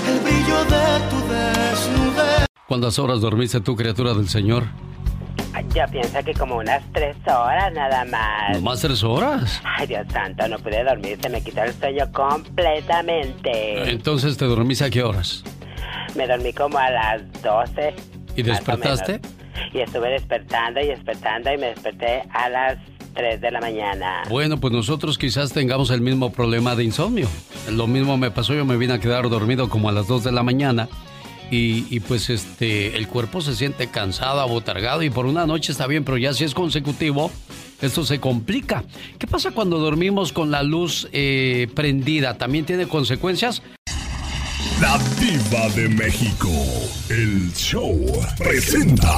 el brillo de tu desnudez. ¿Cuántas horas dormiste tú, criatura del Señor? Yo pienso que como unas tres horas nada más. ¿No más tres horas? Ay, Dios santo, no pude dormir, se me quitó el sueño completamente. Entonces, ¿te dormiste a qué horas? Me dormí como a las doce. ¿Y despertaste? Y estuve despertando y despertando y me desperté a las tres de la mañana. Bueno, pues nosotros quizás tengamos el mismo problema de insomnio. Lo mismo me pasó, yo me vine a quedar dormido como a las dos de la mañana y, pues este el cuerpo se siente cansado, abotargado y por una noche está bien, pero ya si es consecutivo, esto se complica. ¿Qué pasa cuando dormimos con la luz eh, prendida? ¿También tiene consecuencias? La diva de México, el show presenta.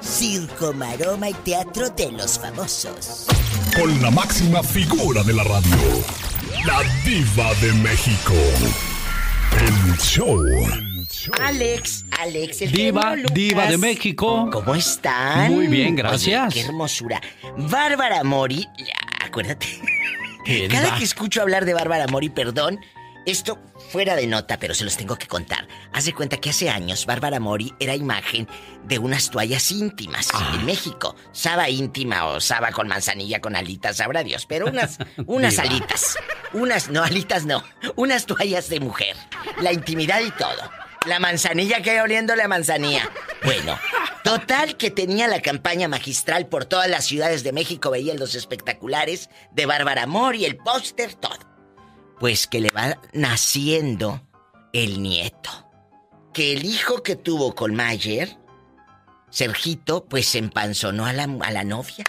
Circo, maroma y teatro de los famosos. Con la máxima figura de la radio, la diva de México. El show. Alex, Alex, el Diva, Diva de México. ¿Cómo están? Muy bien, gracias. Oye, qué hermosura. Bárbara Mori, ya, acuérdate. ¿Qué, Cada que escucho hablar de Bárbara Mori, perdón, esto fuera de nota, pero se los tengo que contar. Haz de cuenta que hace años Bárbara Mori era imagen de unas toallas íntimas Ah. en México. Saba íntima o saba con manzanilla con alitas, sabrá Dios, pero unas, unas alitas. Unas, no, alitas no. Unas toallas de mujer. La intimidad y todo. La manzanilla que oliendo la manzanilla. Bueno, total que tenía la campaña magistral por todas las ciudades de México, veía los espectaculares de Bárbara Mori, el póster, todo. Pues que le va naciendo el nieto. Que el hijo que tuvo con Mayer, Sergito, pues se empanzonó a la, a la novia.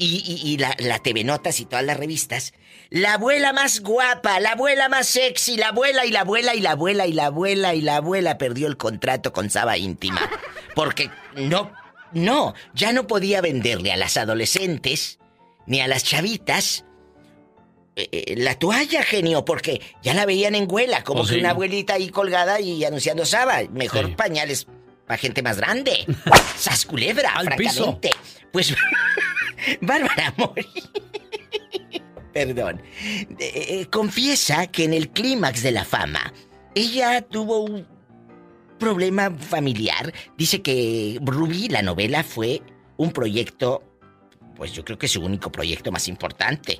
Y, y- y la, la TV Notas y todas las revistas. La abuela más guapa, la abuela más sexy, la abuela y la abuela y la abuela y la abuela y la abuela perdió el contrato con Saba Íntima. Porque no, no, ya no podía venderle a las adolescentes ni a las chavitas eh, eh, la toalla, genio, porque ya la veían en huela, como Oh, que sí. una abuelita ahí colgada y anunciando Saba. Mejor Sí. pañales para gente más grande. Sas culebra, Al piso. francamente. Pues Bárbara Mori. Perdón. Eh, eh, confiesa que en el clímax de la fama, ella tuvo un problema familiar. Dice que Ruby, la novela, fue un proyecto, pues yo creo que su único proyecto más importante.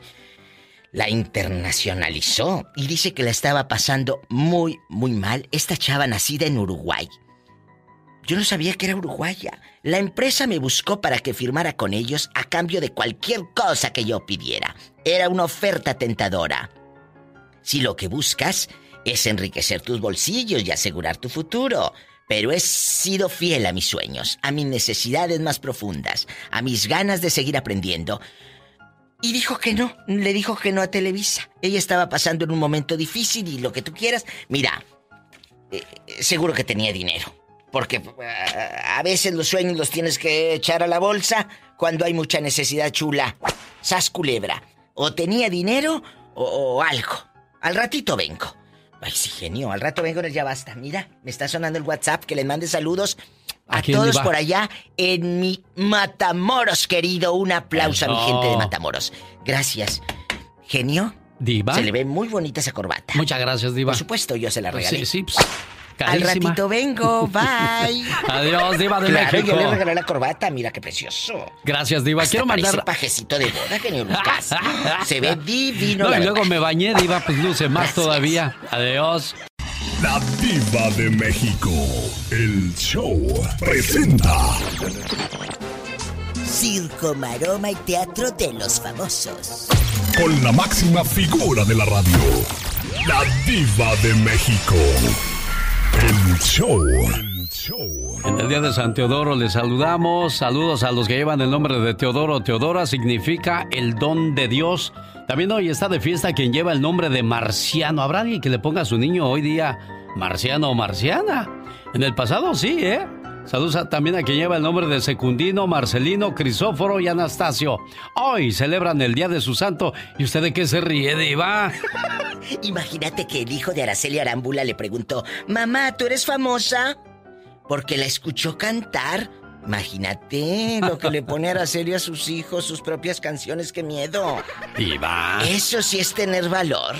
La internacionalizó y dice que la estaba pasando muy, muy mal. Esta chava nacida en Uruguay. Yo no sabía que era uruguaya. La empresa me buscó para que firmara con ellos a cambio de cualquier cosa que yo pidiera. Era una oferta tentadora. Si lo que buscas es enriquecer tus bolsillos y asegurar tu futuro, pero he sido fiel a mis sueños, a mis necesidades más profundas, a mis ganas de seguir aprendiendo. Y dijo que no, le dijo que no a Televisa. Ella estaba pasando en un momento difícil y lo que tú quieras. Mira, eh, eh, seguro que tenía dinero. Porque eh, a veces los sueños los tienes que echar a la bolsa cuando hay mucha necesidad chula. Sas culebra. O tenía dinero o, algo. Al ratito vengo. Ay, sí, genio. Al rato vengo, ya basta. Mira, me está sonando el WhatsApp que les mande saludos a ¿A quién todos por allá en mi Matamoros, querido. Un aplauso a mi gente de Matamoros. Gracias. Genio. Diva. Se le ve muy bonita esa corbata. Muchas gracias, Diva. Por supuesto, yo se la regalé. sí, sí, pues, Al ratito vengo, bye. Adiós, Diva de claro, México. yo le regalé la corbata, mira qué precioso. Gracias, Diva. Hasta Quiero mandar. pajecito de boda, genio Lucas. Se ve divino. No, y luego me bañé, Diva, pues luce más Gracias. todavía. Adiós. La Diva de México. El show presenta. Circo, maroma y teatro de los famosos. Con la máxima figura de la radio. La Diva de México. El show. En el día de San Teodoro les saludamos. Saludos a los que llevan el nombre de Teodoro. Teodora significa el don de Dios. También hoy está de fiesta quien lleva el nombre de Marciano. ¿Habrá alguien que le ponga a su niño hoy día Marciano o Marciana? En el pasado sí, ¿eh? Saludos también a quien lleva el nombre de Secundino, Marcelino, Crisóforo y Anastasio. Hoy celebran el día de su santo. ¿Y usted de qué se ríe, Diva? Imagínate que el hijo de Araceli Arámbula le preguntó: Mamá, ¿tú eres famosa? Porque la escuchó cantar. Imagínate lo que le pone Araceli a sus hijos, sus propias canciones, qué miedo. Diva. Eso sí es tener valor.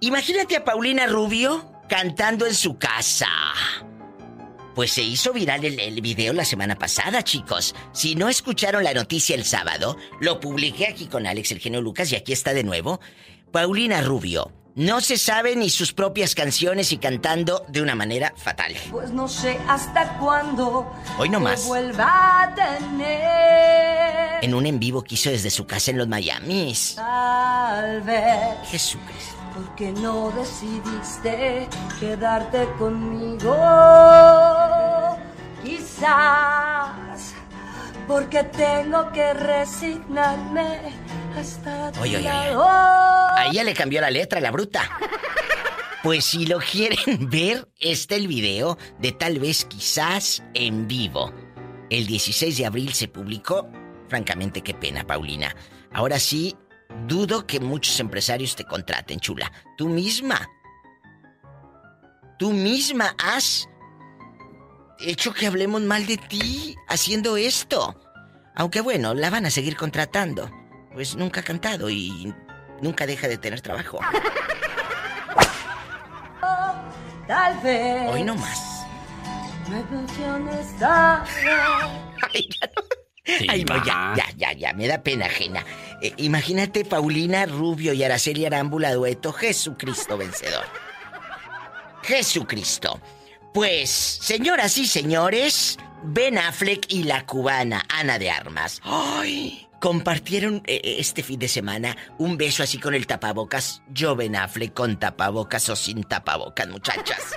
Imagínate a Paulina Rubio cantando en su casa. Pues se hizo viral el, el, video la semana pasada, chicos. Si no escucharon la noticia el sábado, lo publiqué aquí con Alex, el genio Lucas, y aquí está de nuevo. Paulina Rubio. No se sabe ni sus propias canciones y cantando de una manera fatal. Pues no sé hasta cuándo. Hoy no más. vuelva a tener. En un en vivo que hizo desde su casa en los Miamis. Tal vez. Jesucristo. ¿Por qué no decidiste quedarte conmigo? Quizás porque tengo que resignarme hasta tu Oye, oye, oye. lado. A ella le cambió la letra, la bruta. Pues si lo quieren ver, está el video de tal vez quizás en vivo. El 16 de abril se publicó. Francamente, qué pena, Paulina. Ahora sí, dudo que muchos empresarios te contraten, chula. Tú misma. Tú misma has hecho que hablemos mal de ti haciendo esto. Aunque bueno, la van a seguir contratando. Pues nunca ha cantado y nunca deja de tener trabajo. Tal vez. Hoy no más. Ay, ya no. Ay, no, ya, ya, ya, ya, me da pena ajena. Eh, imagínate Paulina Rubio y Araceli Arámbula dueto, Jesucristo vencedor. Jesucristo. Pues, señoras y señores, Ben Affleck y la cubana Ana de Armas. ¡Ay! Compartieron eh, este fin de semana un beso así con el tapabocas. Yo Ben Affleck con tapabocas o sin tapabocas, muchachas.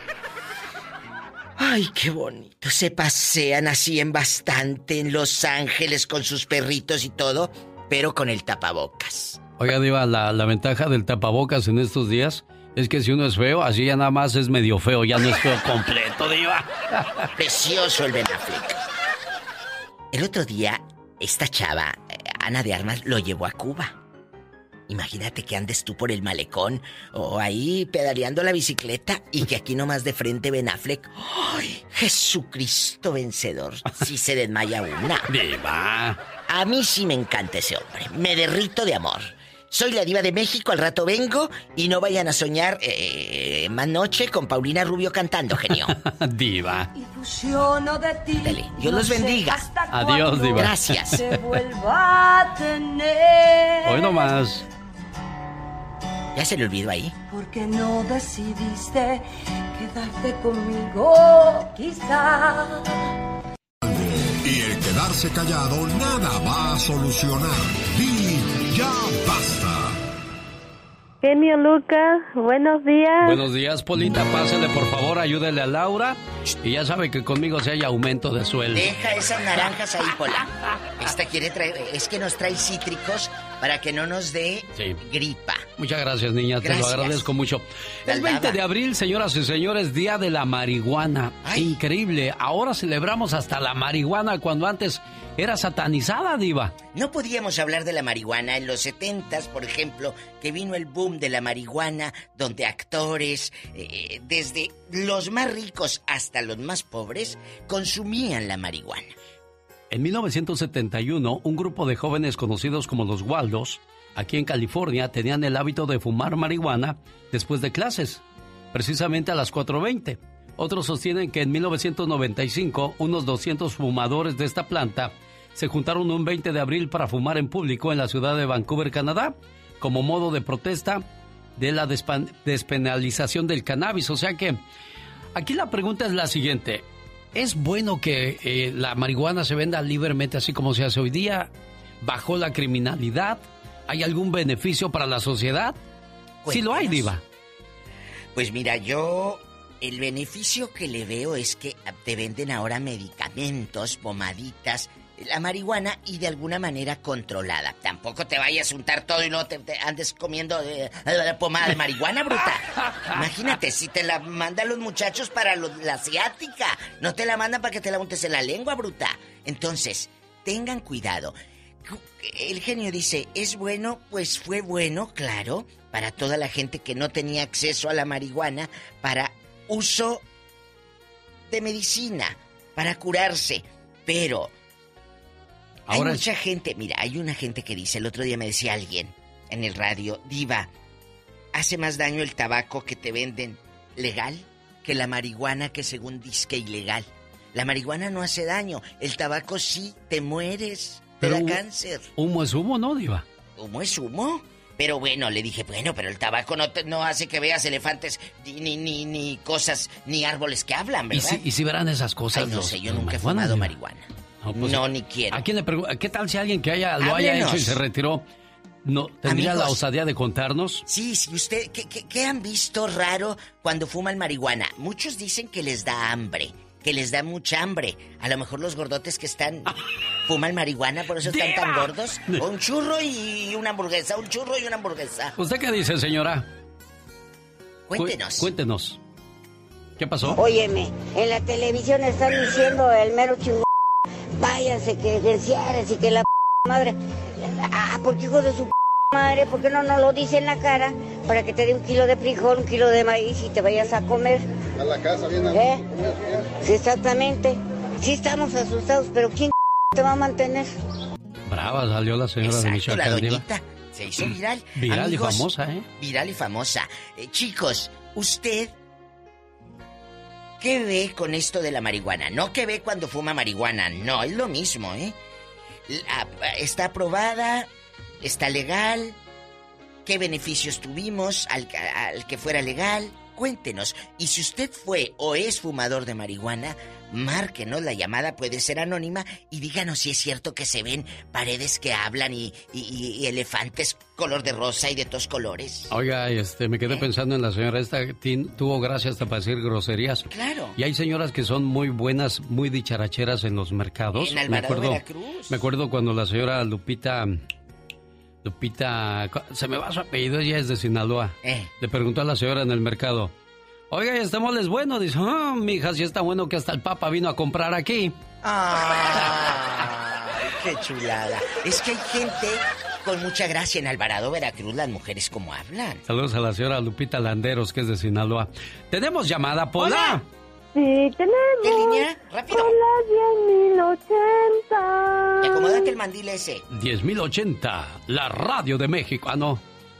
Ay, qué bonito. Se pasean así en bastante en Los Ángeles con sus perritos y todo, pero con el tapabocas. Oiga, Diva, la, la ventaja del tapabocas en estos días es que si uno es feo, así ya nada más es medio feo, ya no es feo completo, Diva. Precioso el Ben Affleck. El otro día, esta chava, eh, Ana de Armas, lo llevó a Cuba. Imagínate que andes tú por el malecón o ahí pedaleando la bicicleta y que aquí nomás de frente Ben Affleck. ¡Ay! Jesucristo vencedor. Si se desmaya una. Diva. A mí sí me encanta ese hombre. Me derrito de amor. Soy la diva de México, al rato vengo y no vayan a soñar eh, más noche con Paulina Rubio cantando, genio. Diva. Ilusiono de ti. Dale, Dios No los bendiga. hasta Adiós, Diva. Gracias. Te a tener. Hoy no más. Ya se le olvidó ahí. Porque no decidiste quedarte conmigo, quizá. Y el quedarse callado nada va a solucionar. Di ya basta. Genio Lucas, buenos días. Buenos días, Polita. Pásele, por favor, ayúdele a Laura. Y ya sabe que conmigo si hay aumento de sueldo. Deja esas naranjas ahí, Pola. Esta quiere traer, es que nos trae cítricos para que no nos dé Sí. gripa. Muchas gracias, niña. Te lo agradezco mucho. El 20 de abril, señoras y señores, Día de la Marihuana. Increíble. Ahora celebramos hasta la marihuana cuando antes era satanizada, diva. No podíamos hablar de la marihuana en los setentas, por ejemplo, que vino el boom de la marihuana, donde actores, eh, desde los más ricos hasta los más pobres, consumían la marihuana. En 1971, un grupo de jóvenes conocidos como los Waldos, aquí en California, tenían el hábito de fumar marihuana después de clases, precisamente a las 4.20. Otros sostienen que en 1995, unos 200 fumadores de esta planta se juntaron un 20 de abril para fumar en público en la ciudad de Vancouver, Canadá, como modo de protesta de la despenalización del cannabis. O sea que aquí la pregunta es la siguiente. ¿Es bueno que eh, la marihuana se venda libremente así como se hace hoy día? ¿Bajó la criminalidad? ¿Hay algún beneficio para la sociedad? Sí lo hay, Diva. Pues mira, yo el beneficio que le veo es que te venden ahora medicamentos, pomaditas, la marihuana y de alguna manera controlada. Tampoco te vayas a untar todo y no te, te andes comiendo eh, la pomada de marihuana, bruta. Imagínate, si te la mandan los muchachos para lo- la asiática, no te la mandan para que te la untes en la lengua, bruta. Entonces, tengan cuidado. El genio dice, ¿es bueno? Pues fue bueno, claro, para toda la gente que no tenía acceso a la marihuana para uso de medicina, para curarse. Pero Ahora hay es- mucha gente, mira, hay una gente que dice, el otro día me decía alguien en el radio, diva, hace más daño el tabaco que te venden legal que la marihuana que según disque ilegal. La marihuana no hace daño, el tabaco sí, te mueres, te Pero da hu- cáncer. Humo es humo, ¿no, Diva? ¿Humo es humo? Pero bueno, le dije, bueno, pero el tabaco no, te- no hace que veas elefantes, ni, ni, ni, cosas, ni árboles que hablan, ¿Y ¿verdad? si, y si verán esas cosas? Ay, no los- sé, yo nunca he fumado Diva? marihuana. Pues, No, ni quiero. ¿A quién le pregunto? ¿Qué tal si alguien que haya, lo haya hecho y se retiró no tendría la osadía de contarnos? Sí, sí, usted, ¿qué, qué, qué han visto raro cuando fuman marihuana? Muchos dicen que les da hambre, que les da mucha hambre. A lo mejor los gordotes que están fuman marihuana, por eso están tan gordos. O un churro y una hamburguesa, un churro y una hamburguesa. ¿Usted qué dice, señora? Cu- Cuéntenos. cuéntenos. ¿Qué pasó? Óyeme, en la televisión están diciendo el mero chingón, váyanse que ejerciares y que la p madre. Ah, porque hijo de su p madre, ¿por qué no nos lo dice en la cara para que te dé un kilo de frijol, un kilo de maíz y te vayas a comer? A la casa, bien ¿Eh? Sí, exactamente. Sí estamos asustados, pero ¿quién te va a mantener? Brava salió la señora de Exacto, la Michoacán, Diva. doñita. Se hizo viral. Viral y famosa, ¿eh? Viral y famosa. Eh, chicos, usted. ¿Qué ve con esto de la marihuana? No que ve cuando fuma marihuana, no, es lo mismo, ¿eh? Está aprobada, está legal. ¿Qué beneficios tuvimos al, al que fuera legal? Cuéntenos. Y si usted fue o es fumador de marihuana, márquenos la llamada, puede ser anónima, y díganos si es cierto que se ven paredes que hablan y, y- y elefantes color de rosa y de todos colores. Oiga, este, me quedé pensando en la señora esta, tin- tuvo gracia hasta para decir groserías. Claro. Y hay señoras que son muy buenas, muy dicharacheras en los mercados. En me Alvarado, acuerdo, Veracruz. me acuerdo cuando la señora Lupita, Lupita, se me va su apellido, ella es de Sinaloa. Eh. Le preguntó a la señora en el mercado, oiga, ¿y este mole es bueno? Dice, ah, mija, si está bueno que hasta el Papa vino a comprar aquí. ¡Ay, qué chulada! Es que hay gente con mucha gracia en Alvarado, Veracruz, las mujeres como hablan. Saludos a la señora Lupita Landeros, que es de Sinaloa. Tenemos llamada, Pola. Sí, tenemos. ¿Qué línea? ¡Rápido! Hola, 10.080. Y acomódate el mandil ese. 10.080, la radio de México. Ah, no.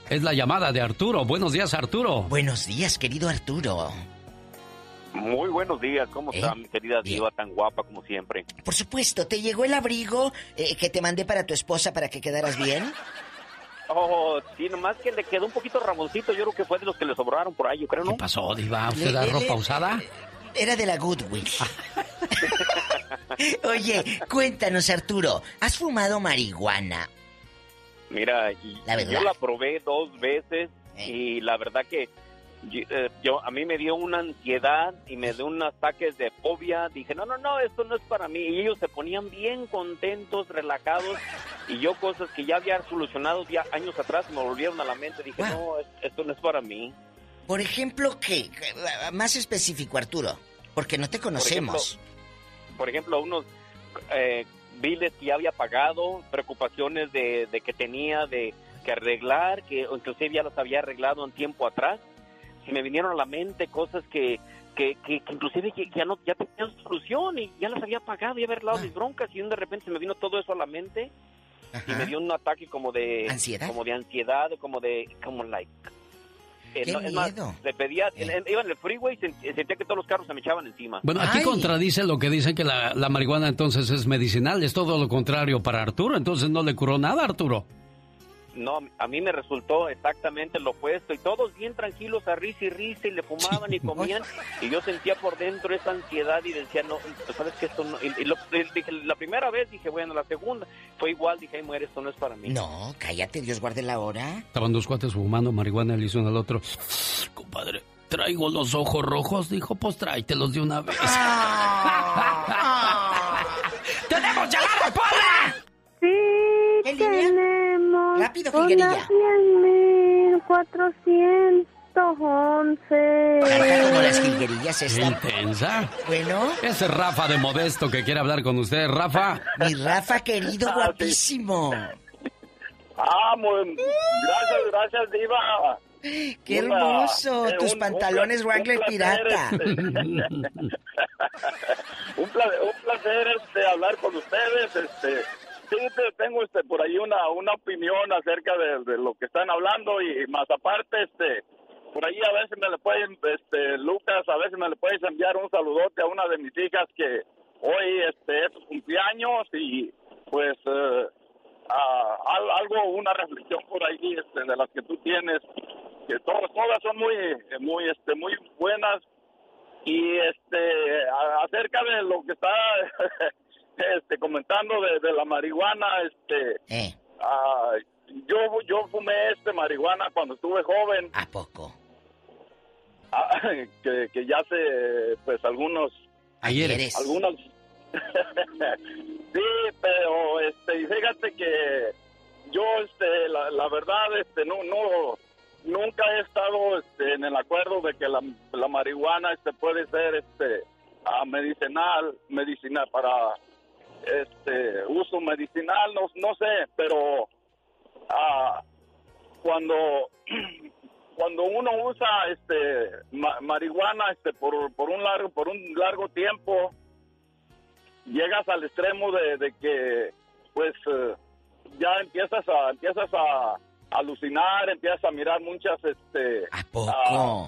Es la llamada de Arturo. Buenos días, Arturo. Buenos días, querido Arturo. Muy buenos días, ¿cómo ¿Eh? está mi querida diva tan guapa como siempre? Por supuesto, ¿te llegó el abrigo eh, que te mandé para tu esposa para que quedaras bien? Oh, sí, nomás que le quedó un poquito ramoncito, yo creo que fue de los que le sobraron por ahí, yo creo, ¿no? ¿Qué pasó, Diva? ¿Usted Le- da le- ropa le- usada? Era de la Goodwill. Oye, cuéntanos, Arturo, ¿has fumado marihuana? Mira, y- La verdad. yo la probé dos veces y la verdad que yo, eh, yo- a mí me dio una ansiedad y me dio unos ataques de fobia. Dije, no, no, no, esto no es para mí. Y ellos se ponían bien contentos, relajados. Y yo cosas que ya había solucionado ya años atrás me volvieron a la mente. Dije, no, es- esto no es para mí. Por ejemplo, ¿qué? Más específico, Arturo, porque no te conocemos. Por ejemplo, unos eh, biles que ya había pagado, preocupaciones de, de que tenía de que arreglar, que inclusive ya los había arreglado un tiempo atrás. Y me vinieron a la mente cosas que, que, que, que inclusive que ya no ya tenían solución y ya las había pagado y había arreglado mis broncas y de repente se me vino todo eso a la mente y me dio un ataque como de ¿Ansiedad? como de ansiedad como de como like ¡Qué no, es más, miedo! le pedía, en- iba en el freeway y sent- sentía que todos los carros se me echaban encima. Bueno, aquí contradice lo que dicen que la, la marihuana entonces es medicinal. Es todo lo contrario para Arturo. Entonces no le curó nada, Arturo. No, a mí me resultó exactamente lo opuesto y todos bien tranquilos a risa y risa y le fumaban y comían y yo sentía por dentro esa ansiedad y decía, no, sabes que esto no, y, y lo- dije, la primera vez dije, bueno, la segunda fue igual, dije, ay, muere, esto no es para mí. No, cállate, Dios guarde la hora. Estaban dos cuates fumando marihuana, le hizo uno al otro. Compadre, traigo los ojos rojos. Dijo, pues tráetelos de una vez. ¿Qué línea? tenemos. Rápido, Jilguerilla. 100.411. Canta como las jilguerillas esta. intensa. Bueno, Ese es Rafa de Modesto que quiere hablar con usted. Rafa. mi Rafa querido, guapísimo. Ah, muy, gracias, gracias, Diva. ¡Qué Una- hermoso! eh, Tus un- pantalones un Wrangler un placer, pirata. este, un, placer, un placer este, hablar con ustedes. Este, tengo este, por ahí una, una opinión acerca de, lo que están hablando y más aparte, este, por ahí a veces me le pueden, este, Lucas, a veces me le puedes enviar un saludote a una de mis hijas que hoy este, es cumpleaños y pues eh, ah, al- algo, una reflexión por ahí este, de las que tú tienes, que todas, todas son muy, muy, este, muy buenas y este a- acerca de lo que está este comentando de, de la marihuana este ah, yo yo fumé este marihuana cuando estuve joven. A poco que, que ya hace pues algunos Ayeres. algunos sí pero este y fíjate que yo este la, la verdad este no no nunca he estado este, en el acuerdo de que la, la marihuana este puede ser este ah, medicinal medicinal para este uso medicinal no no sé pero ah, cuando cuando uno usa este ma- marihuana este por, por un largo por un largo tiempo llegas al extremo de, de que pues eh, ya empiezas a empiezas a alucinar empiezas a mirar muchas este ah,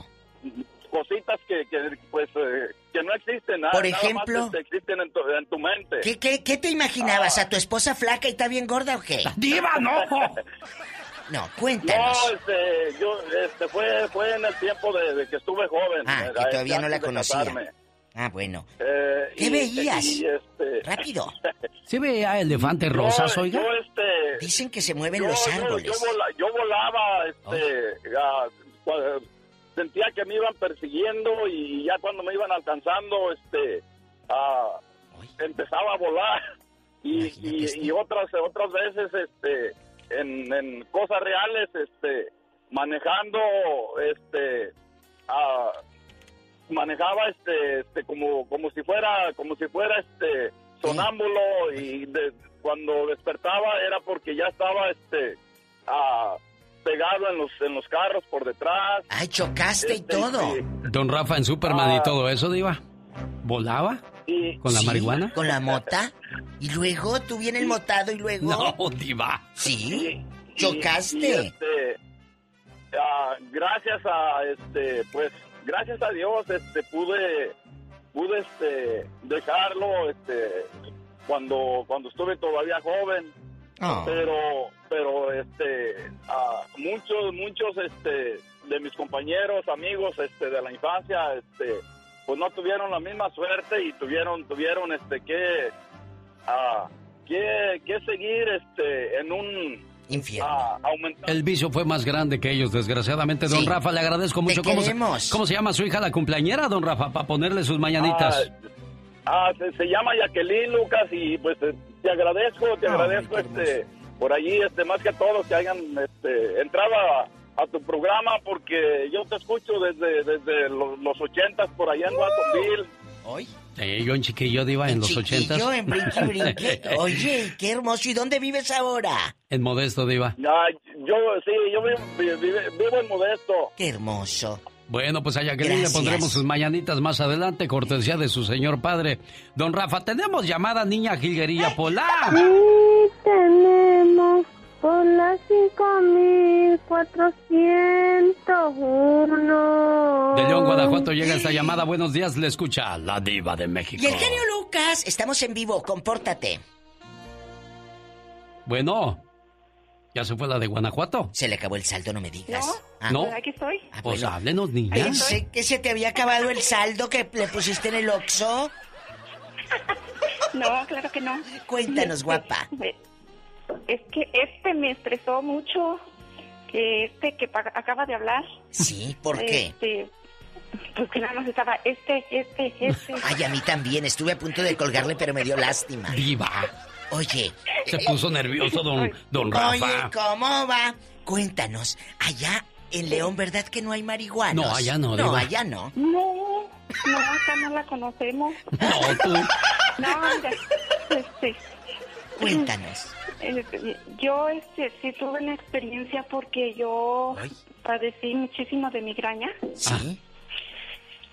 cositas que, que pues eh, que no existen nada, Por nada más, ejemplo. este, existen en tu, en tu mente ¿Qué, qué, qué te imaginabas? ¿A tu esposa flaca y está bien gorda o qué? ¡Diva, no! No, cuéntanos. No, este, yo, este, fue, fue en el tiempo de, de que estuve joven. Ah, que todavía no la conocía. casarme. Ah, bueno. Eh, ¿Qué y- veías? y, este, Rápido. ¿Sí veía elefantes rosas, oiga? Yo, este, Dicen que se mueven yo, los yo- árboles. Yo, vola- yo volaba, este, ah, cua- sentía que me iban persiguiendo y ya cuando me iban alcanzando, este, ah, empezaba a volar. Y, y, y otras otras veces, este, en, en cosas reales, este, manejando, este, ah, manejaba, este, este, como como si fuera, como si fuera, este, sonámbulo y de- cuando despertaba era porque ya estaba, este, ah, pegado en los en los carros por detrás. Ay, chocaste y Este, todo. Don Rafa en Superman y Ah. todo eso, Diva. ¿Volaba? Y- ¿Con la Sí, marihuana? ¿Con la mota? Y luego tú vienes motado y luego. No, Diva. Sí. Y- Chocaste. y, este, ah, gracias a este pues gracias a Dios este pude pude este dejarlo este cuando cuando estuve todavía joven Ah. pero pero este ah, muchos muchos este de mis compañeros amigos este de la infancia este pues no tuvieron la misma suerte y tuvieron tuvieron este que ah, que, que seguir este en un infierno aumentar El vicio fue más grande que ellos, desgraciadamente. Don Rafa, le agradezco mucho. ¿Cómo se. ¿Cómo se llama su hija la cumpleañera, don Rafa, para ponerle sus mañanitas? Ah, se, se llama Jacqueline Lucas y pues eh, te agradezco, te Ah, agradezco este por allí este más que todo que hayan este entrado a, a tu programa porque yo te escucho desde desde los, los 80 por allá en Watsonville. ¿Hoy? Eh, yo en chiquillo, Diva, en los ochentas. Yo en brinqui brinqui. Oye, qué hermoso. ¿Y dónde vives ahora? En Modesto, Diva. Ah, yo sí, yo vivo, vivo- vivo en Modesto. Qué hermoso. Bueno, pues a Jacqueline Gracias. le pondremos sus mañanitas más adelante, cortesía de su señor padre. Don Rafa, tenemos llamada niña Gilguerilla Polar. Sí, tenemos por las 5401. De León, Guanajuato llega esta llamada. Buenos días, le escucha la diva de México. Y el genio Lucas, estamos en vivo, compórtate. Bueno. ¿Ya se fue la de Guanajuato? Se le acabó el saldo, no me digas. No, Ah. ¿No? pues aquí estoy. Ah, Pues bueno. háblenos, niña. Pensé que se te había acabado el saldo que le pusiste en el Oxxo. No, claro que no. Cuéntanos, guapa. Es que este me estresó mucho. Que este que acaba de hablar. Sí, ¿por qué? Este, pues que nada más estaba este, este, este. Ay, a mí también. Estuve a punto de colgarle, pero me dio lástima. Viva. Oye. Se puso nervioso don, don Oye, Rafa. ¿cómo va? Cuéntanos, allá en León, ¿verdad que no hay marihuanos? No, allá no, No, Diva. allá no. No, no, acá no la conocemos. No, tú. No, mira, este, Cuéntanos. este, yo este, sí tuve una experiencia porque yo padecí muchísimo de migraña. Sí.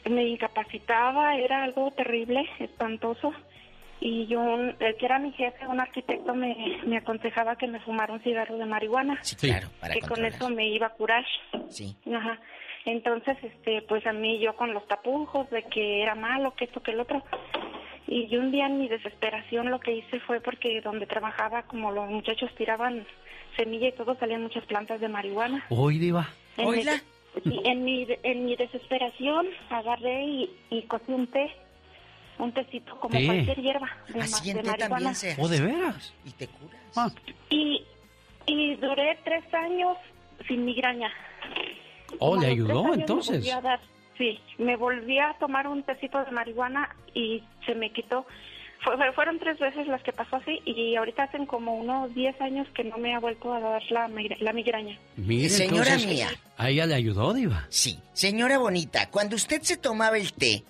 Me incapacitaba, era algo terrible, espantoso. Y yo, el que era mi jefe, un arquitecto, me, me aconsejaba que me fumara un cigarro de marihuana. Sí, claro, para que con controlar. eso me iba a curar. Sí. Ajá. Entonces, este, pues a mí yo con los tapujos de que era malo, que esto, que el otro. Y yo un día en mi desesperación lo que hice fue porque donde trabajaba, como los muchachos tiraban semilla y todo, salían muchas plantas de marihuana. Hoy, Diva. En mi, en mi, en mi desesperación agarré y, y cocí un té, un tecito como Té. cualquier hierba de, ma- Así de marihuana. se ¿O de veras? Y te curas. Ah. Y, y duré tres años sin migraña. Oh, Como le ayudó me entonces. volví a dar- sí, me volví a tomar un tecito de marihuana y se me quitó. Fue- fue- fueron tres veces las que pasó así y ahorita hacen como unos 10 años que no me ha vuelto a dar la, migra- la migraña. Mire, Señora entonces, mía. ¿A ella le ayudó, Diva? Sí. Señora bonita, cuando usted se tomaba el té,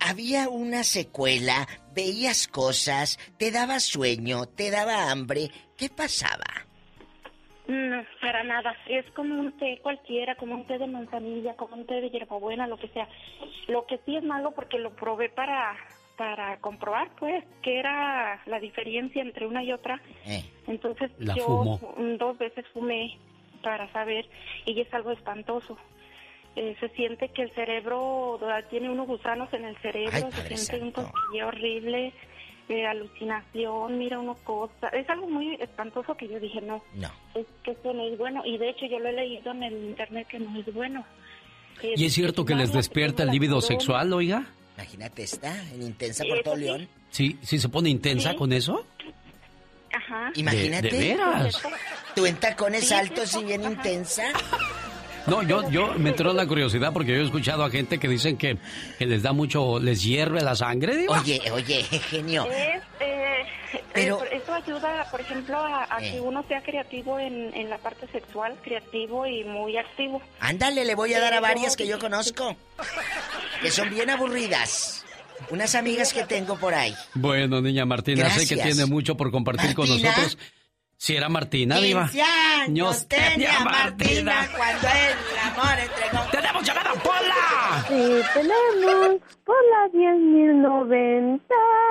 ¿había una secuela? ¿Veías cosas? ¿Te daba sueño? ¿Te daba hambre? ¿Qué pasaba? No, para nada. Es como un té cualquiera, como un té de manzanilla, como un té de hierbabuena, lo que sea. Lo que sí es malo porque lo probé para para comprobar, pues, que era la diferencia entre una y otra. Eh. Entonces La yo fumó. mm, dos veces fumé para saber y es algo espantoso. Eh, se siente que el cerebro tiene unos gusanos en el cerebro, Ay, se siente un cosquilleo horrible, de alucinación, mira uno cosa. Es algo muy espantoso que yo dije, no, No. es que eso no es bueno. Y de hecho yo lo he leído en el internet que no es bueno. Que ¿Y es cierto que les despierta el líbido sexual, oiga? Imagínate, está en intensa por todo León. ¿Sí, sí se pone intensa Sí. con eso? Ajá. Imagínate. ¿De, de veras? Tú en tacones Sí, altos sí, y bien ajá. intensa. No, yo, yo me entró la curiosidad porque yo he escuchado a gente que dicen que, que les da mucho, les hierve la sangre, Diva. Oye, oye, genio. Es, eh, Pero- eh, eso ayuda, por ejemplo, a, a Eh. que uno sea creativo en, en la parte sexual, creativo y muy activo. Ándale, le voy a dar a varias que yo conozco. Que son bien aburridas. Unas amigas que tengo por ahí. Bueno, niña Martina, sé que tiene mucho por compartir con nosotros. Si era Martina, Diva. 15 años tenía Martina cuando el amor entregó. ¡Tenemos llamada, Pola! Sí, tenemos por la 10.090.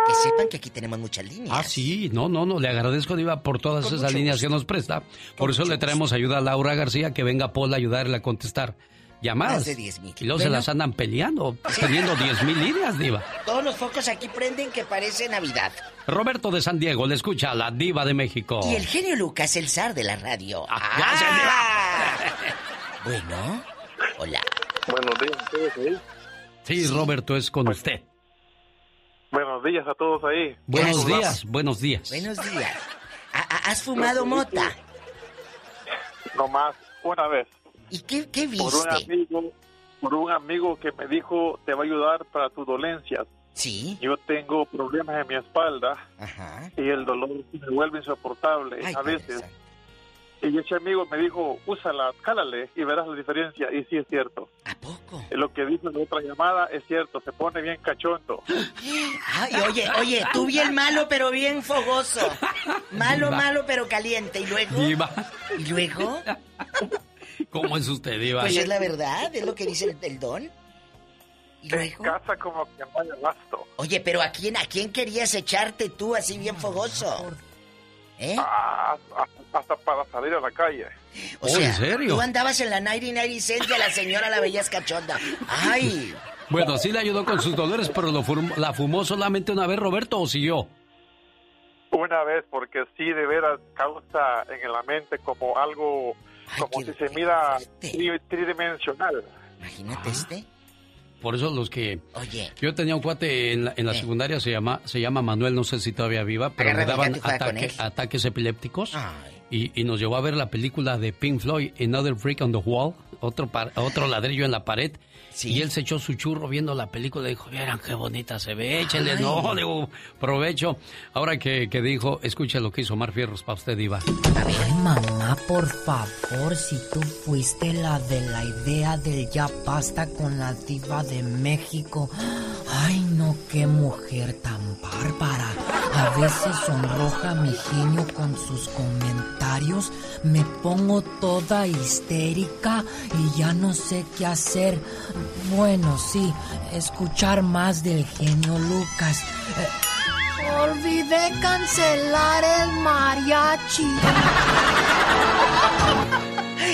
Que sepan que aquí tenemos muchas líneas. Ah, sí, no, no, no, le agradezco, Diva, por todas Con esas líneas gusto. que nos presta. Por Con eso le traemos ayuda a Laura García, que venga Pola a ayudarle a contestar llamadas. Más de 10,000. Y luego se las andan peleando, teniendo 10 mil líneas, Diva. Todos los focos aquí prenden que parece Navidad. Roberto de San Diego le escucha a la Diva de México. Y el genio Lucas, el zar de la radio. Ah, gracias, Ah. Bueno, hola. Buenos días a todos ahí. Sí, Roberto es con usted. Buenos días a todos ahí. Buenos Hola. días, buenos días. Buenos días. ¿Ha- ha- ¿Has fumado mota? No más, una vez. ¿Y qué, qué Por un viste? amigo, por un amigo que me dijo te va a ayudar para tus dolencias. Sí. Yo tengo problemas en mi espalda Ajá. y el dolor me vuelve insoportable Ay, a veces. Y ese amigo me dijo, úsala, cálale y verás la diferencia. Y sí es cierto. ¿A poco? Lo que dice en la otra llamada es cierto, se pone bien cachondo. Ay, oye, oye, tú bien malo pero bien fogoso. Malo, Diva. malo pero caliente. ¿Y luego? Diva, ¿Y luego? ¿Cómo es usted, Diva? Pues es la verdad, es lo que dice el, el don. ¿Y luego? casa como que no hay abasto. Oye, pero ¿a quién, ¿a quién querías echarte tú así bien fogoso? ¿Eh? Ah, hasta para salir a la calle. O Oh, sea, ¿en serio? tú andabas en la 99 Cent y a la señora la veías cachonda. ¡Ay! Bueno, sí le ayudó con sus dolores, pero lo fum- la fumó solamente una vez, Roberto, o siguió. Una vez, porque sí, de veras, causa en la mente como algo, como si se mira tri- tridimensional. Imagínate este. Por eso los que... Oye. Yo tenía un cuate en la, en la secundaria, se llama, se llama Manuel, no sé si todavía viva, pero Agarra le daban ataque- ataques epilépticos. Y, y nos llevó a ver la película de Pink Floyd, Another Freak on the Wall, otro, par- otro ladrillo en la pared. Y él se echó su churro viendo la película y dijo, vieran qué bonita se ve, échale, Ay. no, digo, provecho. Ahora que, que dijo, escuche lo que hizo Mar Fierros para usted, Iba. Ay, mamá, por favor, si tú fuiste la de la idea del ya basta con la diva de México. Ay, no, qué mujer tan bárbara. A veces sonroja mi genio con sus comentarios. Me pongo toda histérica y ya no sé qué hacer. Bueno, sí, escuchar más del genio Lucas. Eh, Olvidé cancelar el mariachi.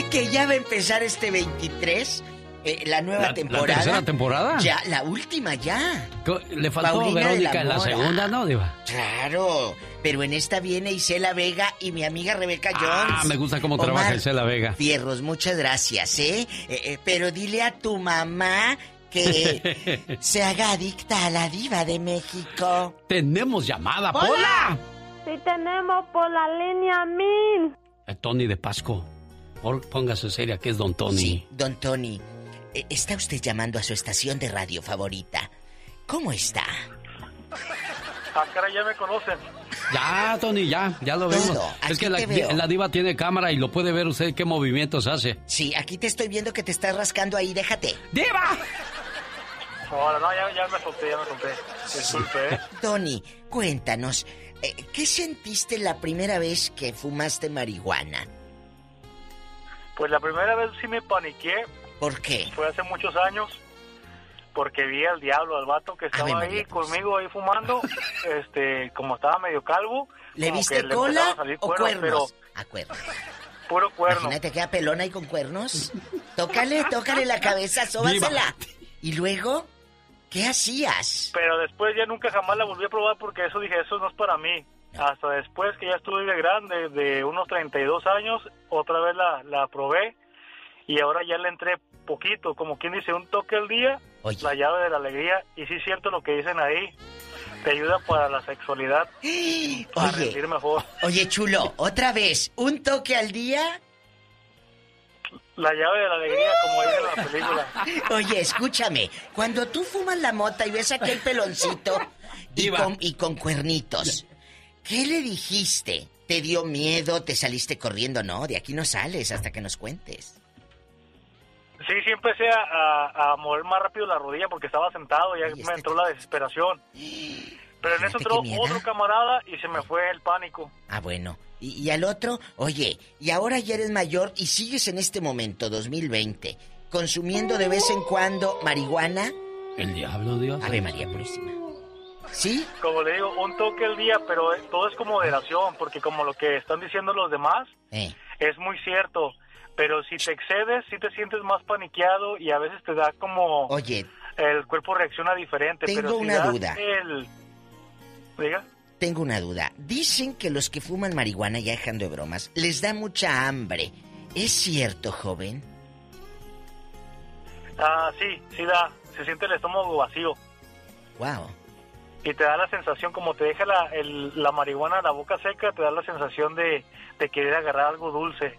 Que ya va a empezar este 23, eh, la nueva ¿La- la temporada. tercera temporada? Ya, la última ya. Le faltó Paulina de Verónica la en la segunda, ¿no, Diva? Claro, pero en esta viene Isela Vega y mi amiga Rebeca Jones. Ah, me gusta cómo Omar trabaja Isela Vega. Fierros, muchas gracias, ¿eh? Eh, eh, Pero dile a tu mamá que se haga adicta a la diva de México. Tenemos llamada, ¡Hola! Pola. Sí tenemos por la línea Min. Eh, Tony de Pasco. Por, póngase seria, que es Don Tony. Sí, don Tony, está usted llamando a su estación de radio favorita. ¿Cómo está? Ah, caray, ya me conocen. Ya, Tony, ya, ya lo vemos. Todo, Es que la diva tiene cámara y lo puede ver usted qué movimientos hace. Sí, aquí te estoy viendo que te estás rascando ahí, déjate. ¡Diva! Ahora, no, ya, ya me solté, ya me solté. Disculpe, ¿eh? Tony, cuéntanos, eh, ¿qué sentiste la primera vez que fumaste marihuana? Pues la primera vez sí me paniqué. ¿Por qué? Fue hace muchos años. Porque vi al diablo, al vato que estaba ahí conmigo, ahí fumando. este, como estaba medio calvo. ¿Le viste le cola salir o cuernos? A cuernos. Pero puro cuerno. Imagínate que pelona y con cuernos. Tócale, tócale la cabeza, sóbasela. Y luego, ¿qué hacías? Pero después ya nunca jamás la volví a probar porque eso dije, eso no es para mí. Hasta después que ya estuve de grande, de unos 32 años, otra vez la, la probé y ahora ya le entré poquito, como quien dice, un toque al día, la llave de la alegría. Y sí es cierto lo que dicen ahí, te ayuda para la sexualidad, para Oye. rendir mejor. Oye, chulo, otra vez, un toque al día. La llave de la alegría, como dice en la película. Oye, escúchame, cuando tú fumas la mota y ves aquel peloncito y con, y con cuernitos, ¿qué le dijiste? ¿Te dio miedo? ¿Te saliste corriendo? No, de aquí no sales hasta que nos cuentes. Sí, sí empecé a, a- a mover más rápido la rodilla porque estaba sentado, ya me entró la desesperación. Pero en eso entró otro camarada y se me fue el pánico. Ah, bueno. Y, y al otro, oye, y ahora ya eres mayor y sigues en este momento, 2020, consumiendo de vez en cuando marihuana. El diablo, Dios. Ave María Purísima. ¿Sí? Como le digo, un toque al día, pero todo es con moderación, porque como lo que están diciendo los demás, Eh. es muy cierto. Pero si te excedes, si te sientes más paniqueado y a veces te da como... Oye, El cuerpo reacciona diferente. Tengo pero si una duda. El... Diga. tengo una duda. Dicen que los que fuman marihuana, ya dejando de bromas, les da mucha hambre. ¿Es cierto, joven? Ah, sí, sí da. Se siente el estómago vacío. Wow. Y te da la sensación, como te deja la, el- la marihuana la boca seca, te da la sensación de, de querer agarrar algo dulce.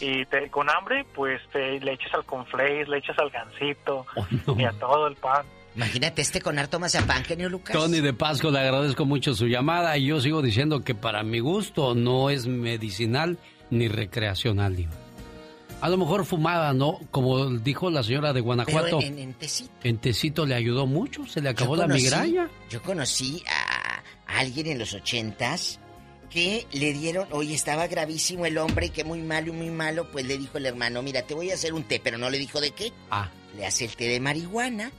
Y te- con hambre, pues te, le echas al conflace, le echas al gansito y a todo el pan. Imagínate este con harto mazapán, genio Lucas. Tony de Pasco, le agradezco mucho su llamada y yo sigo diciendo que para mi gusto no es medicinal ni recreacional. Diva. A lo mejor fumada, ¿no? Como dijo la señora de Pero Guanajuato. en, en tecito. En tecito le ayudó mucho, se le acabó la migraña. Yo conocí a alguien en los ochentas que le dieron, oye, estaba gravísimo el hombre y que muy malo y muy malo, pues le dijo el hermano, mira, te voy a hacer un té, pero no le dijo de qué. Ah. Le hace el té de marihuana,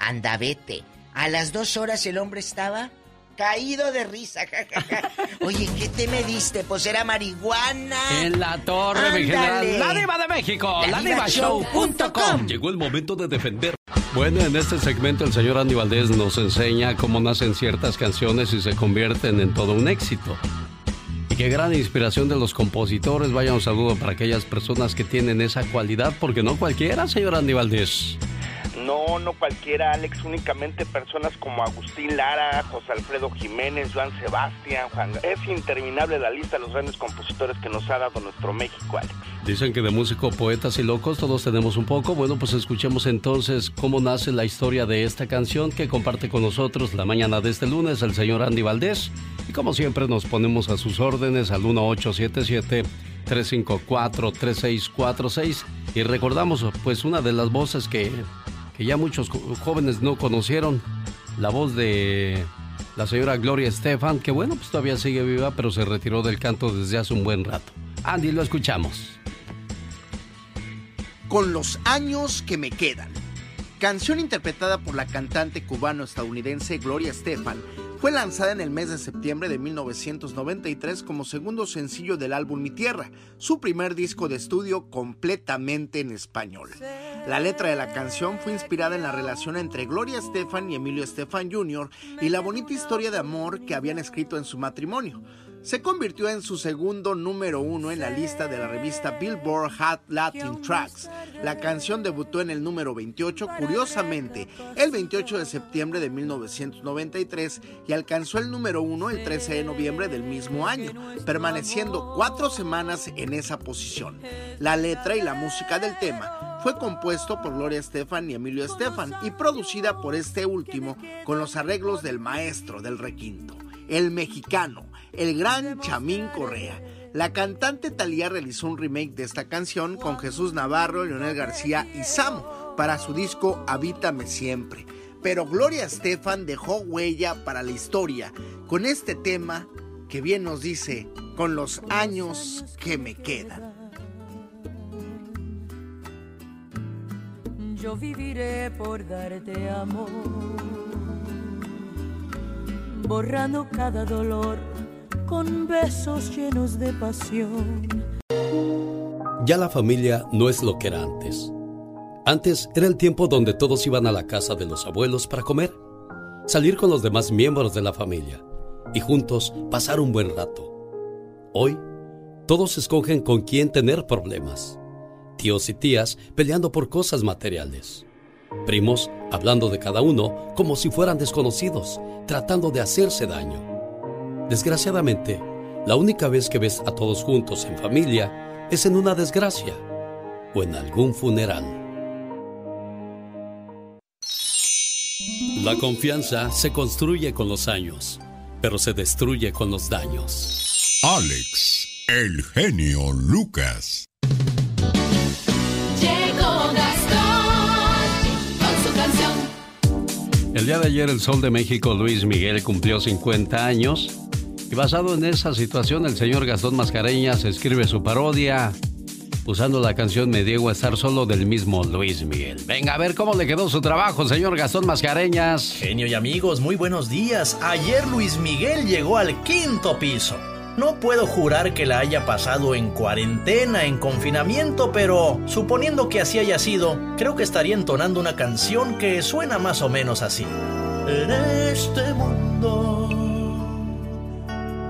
anda, vete. A las dos horas el hombre estaba caído de risa. ja, ja, ja. Oye, ¿qué té me diste? Pues era marihuana. En la torre, mi. La Diva de México, La la Diva Show punto com. Llegó el momento de defender. Bueno, en este segmento el señor Andy Valdés nos enseña cómo nacen ciertas canciones y se convierten en todo un éxito. Y qué gran inspiración de los compositores. Vaya un saludo para aquellas personas que tienen esa cualidad, porque no cualquiera, señor Andy Valdés. No, no cualquiera, Alex, únicamente personas como Agustín Lara, José Alfredo Jiménez, Joan Sebastián, Juan... Es interminable la lista de los grandes compositores que nos ha dado nuestro México, Alex. Dicen que de músico, poetas y locos todos tenemos un poco. Bueno, pues escuchemos entonces cómo nace la historia de esta canción que comparte con nosotros la mañana de este lunes el señor Andy Valdés. Y como siempre nos ponemos a sus órdenes al 1877 354 3646 y recordamos pues una de las voces que que ya muchos jóvenes no conocieron. La voz de la señora Gloria Estefan, que bueno, pues todavía sigue viva, pero se retiró del canto desde hace un buen rato. Andy, lo escuchamos. Con los años que me quedan. Canción interpretada por la cantante cubano-estadounidense Gloria Estefan fue lanzada en el mes de septiembre de 1993 como segundo sencillo del álbum Mi Tierra, su primer disco de estudio completamente en español. La letra de la canción fue inspirada en la relación entre Gloria Estefan y Emilio Estefan Jr. y la bonita historia de amor que habían escrito en su matrimonio se convirtió en su segundo número uno en la lista de la revista Billboard Hot Latin Tracks. La canción debutó en el número 28, curiosamente, el 28 de septiembre de 1993 y alcanzó el número uno el 13 de noviembre del mismo año, permaneciendo cuatro semanas en esa posición. La letra y la música del tema fue compuesto por Gloria Estefan y Emilio Estefan y producida por este último con los arreglos del maestro del requinto, el mexicano el gran Chamín Correa. La cantante Talía realizó un remake de esta canción con Jesús Navarro, Leonel García y Samo para su disco Habítame Siempre. Pero Gloria Estefan dejó huella para la historia con este tema que bien nos dice, con los años que me quedan. Yo viviré por darte amor, borrando cada dolor con besos llenos de pasión. Ya la familia no es lo que era antes. Antes era el tiempo donde todos iban a la casa de los abuelos para comer, salir con los demás miembros de la familia y juntos pasar un buen rato. Hoy, todos escogen con quién tener problemas. Tíos y tías peleando por cosas materiales. Primos hablando de cada uno como si fueran desconocidos, tratando de hacerse daño Desgraciadamente, la única vez que ves a todos juntos en familia es en una desgracia o en algún funeral. La confianza se construye con los años, pero se destruye con los daños. Alex, el genio Lucas. El día de ayer el Sol de México Luis Miguel cumplió 50 años y basado en esa situación, el señor Gastón Mascareñas escribe su parodia usando la canción Me Diego a estar solo del mismo Luis Miguel. Venga a ver cómo le quedó su trabajo, señor Gastón Mascareñas. Genio y amigos, muy buenos días. Ayer Luis Miguel llegó al quinto piso. No puedo jurar que la haya pasado en cuarentena, en confinamiento, pero suponiendo que así haya sido, creo que estaría entonando una canción que suena más o menos así. En este mundo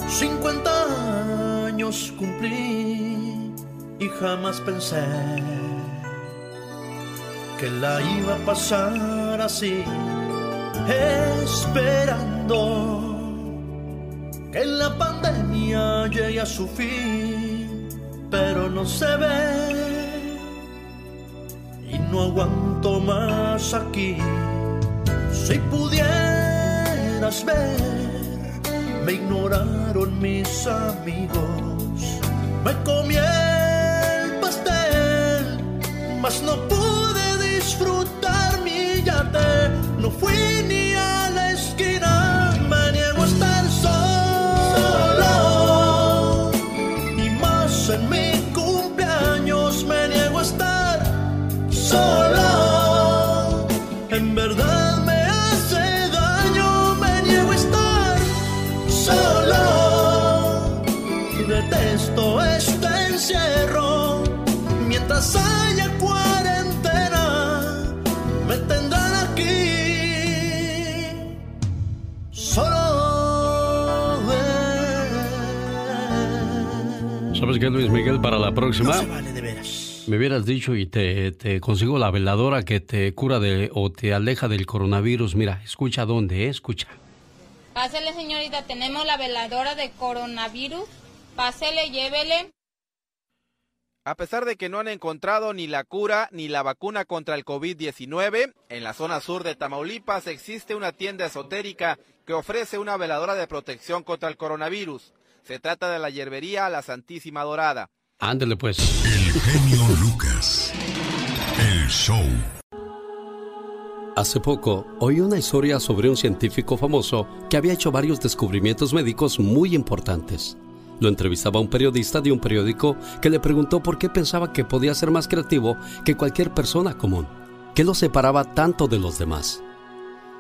50 años cumplí y jamás pensé que la iba a pasar así, esperando que la pandemia llegue a su fin, pero no se ve y no aguanto más aquí. Si pudieras ver me ignoraron mis amigos. Me comí el pastel, mas no pude disfrutar mi yate. No fui ni a qué, Luis Miguel? Para la próxima. No se vale de veras. Me hubieras dicho y te, te consigo la veladora que te cura de, o te aleja del coronavirus. Mira, escucha dónde, ¿eh? escucha. Pásele, señorita, tenemos la veladora de coronavirus. Pásele, llévele. A pesar de que no han encontrado ni la cura ni la vacuna contra el COVID-19, en la zona sur de Tamaulipas existe una tienda esotérica que ofrece una veladora de protección contra el coronavirus. Se trata de la hierbería La Santísima Dorada. Ándele pues. El genio Lucas. El show. Hace poco oí una historia sobre un científico famoso que había hecho varios descubrimientos médicos muy importantes. Lo entrevistaba un periodista de un periódico que le preguntó por qué pensaba que podía ser más creativo que cualquier persona común. ¿Qué lo separaba tanto de los demás?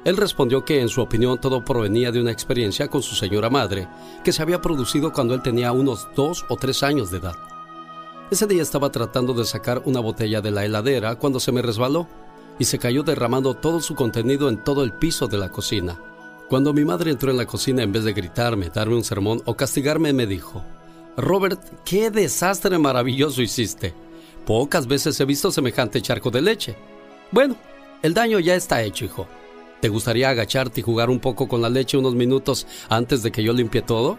Él respondió que en su opinión todo provenía de una experiencia con su señora madre que se había producido cuando él tenía unos dos o tres años de edad. Ese día estaba tratando de sacar una botella de la heladera cuando se me resbaló y se cayó derramando todo su contenido en todo el piso de la cocina. Cuando mi madre entró en la cocina, en vez de gritarme, darme un sermón o castigarme, me dijo, Robert, qué desastre maravilloso hiciste. Pocas veces he visto semejante charco de leche. Bueno, el daño ya está hecho, hijo. ¿Te gustaría agacharte y jugar un poco con la leche unos minutos antes de que yo limpie todo?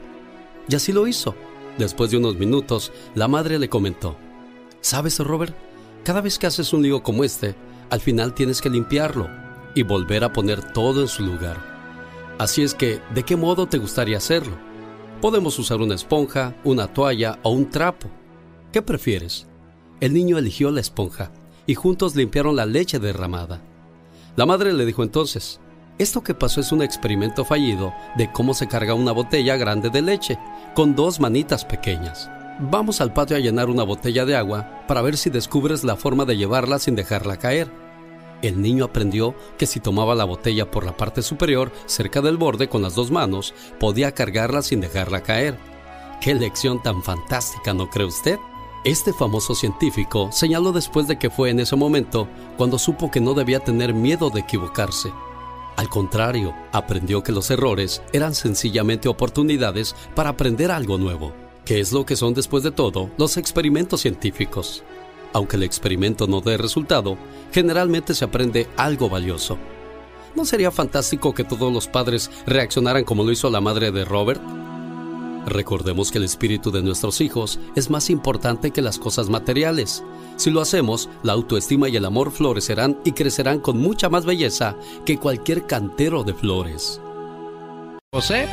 Y así lo hizo. Después de unos minutos, la madre le comentó, ¿sabes, Robert? Cada vez que haces un lío como este, al final tienes que limpiarlo y volver a poner todo en su lugar. Así es que, ¿de qué modo te gustaría hacerlo? Podemos usar una esponja, una toalla o un trapo. ¿Qué prefieres? El niño eligió la esponja y juntos limpiaron la leche derramada. La madre le dijo entonces, esto que pasó es un experimento fallido de cómo se carga una botella grande de leche con dos manitas pequeñas. Vamos al patio a llenar una botella de agua para ver si descubres la forma de llevarla sin dejarla caer. El niño aprendió que si tomaba la botella por la parte superior, cerca del borde, con las dos manos, podía cargarla sin dejarla caer. ¡Qué lección tan fantástica, ¿no cree usted? Este famoso científico señaló después de que fue en ese momento cuando supo que no debía tener miedo de equivocarse. Al contrario, aprendió que los errores eran sencillamente oportunidades para aprender algo nuevo, que es lo que son después de todo los experimentos científicos. Aunque el experimento no dé resultado, generalmente se aprende algo valioso. ¿No sería fantástico que todos los padres reaccionaran como lo hizo la madre de Robert? Recordemos que el espíritu de nuestros hijos es más importante que las cosas materiales. Si lo hacemos, la autoestima y el amor florecerán y crecerán con mucha más belleza que cualquier cantero de flores. José,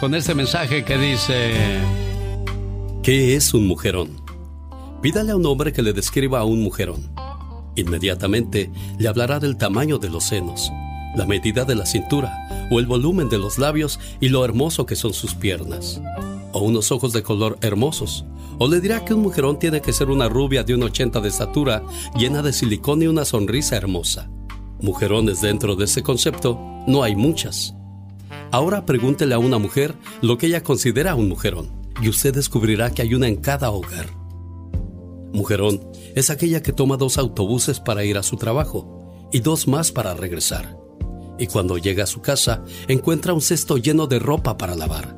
con este mensaje que dice... ¿Qué es un mujerón? Pídale a un hombre que le describa a un mujerón. Inmediatamente le hablará del tamaño de los senos, la medida de la cintura o el volumen de los labios y lo hermoso que son sus piernas. O unos ojos de color hermosos. O le dirá que un mujerón tiene que ser una rubia de un 80 de estatura, llena de silicón y una sonrisa hermosa. Mujerones dentro de ese concepto no hay muchas. Ahora pregúntele a una mujer lo que ella considera un mujerón y usted descubrirá que hay una en cada hogar. Mujerón es aquella que toma dos autobuses para ir a su trabajo y dos más para regresar. Y cuando llega a su casa encuentra un cesto lleno de ropa para lavar,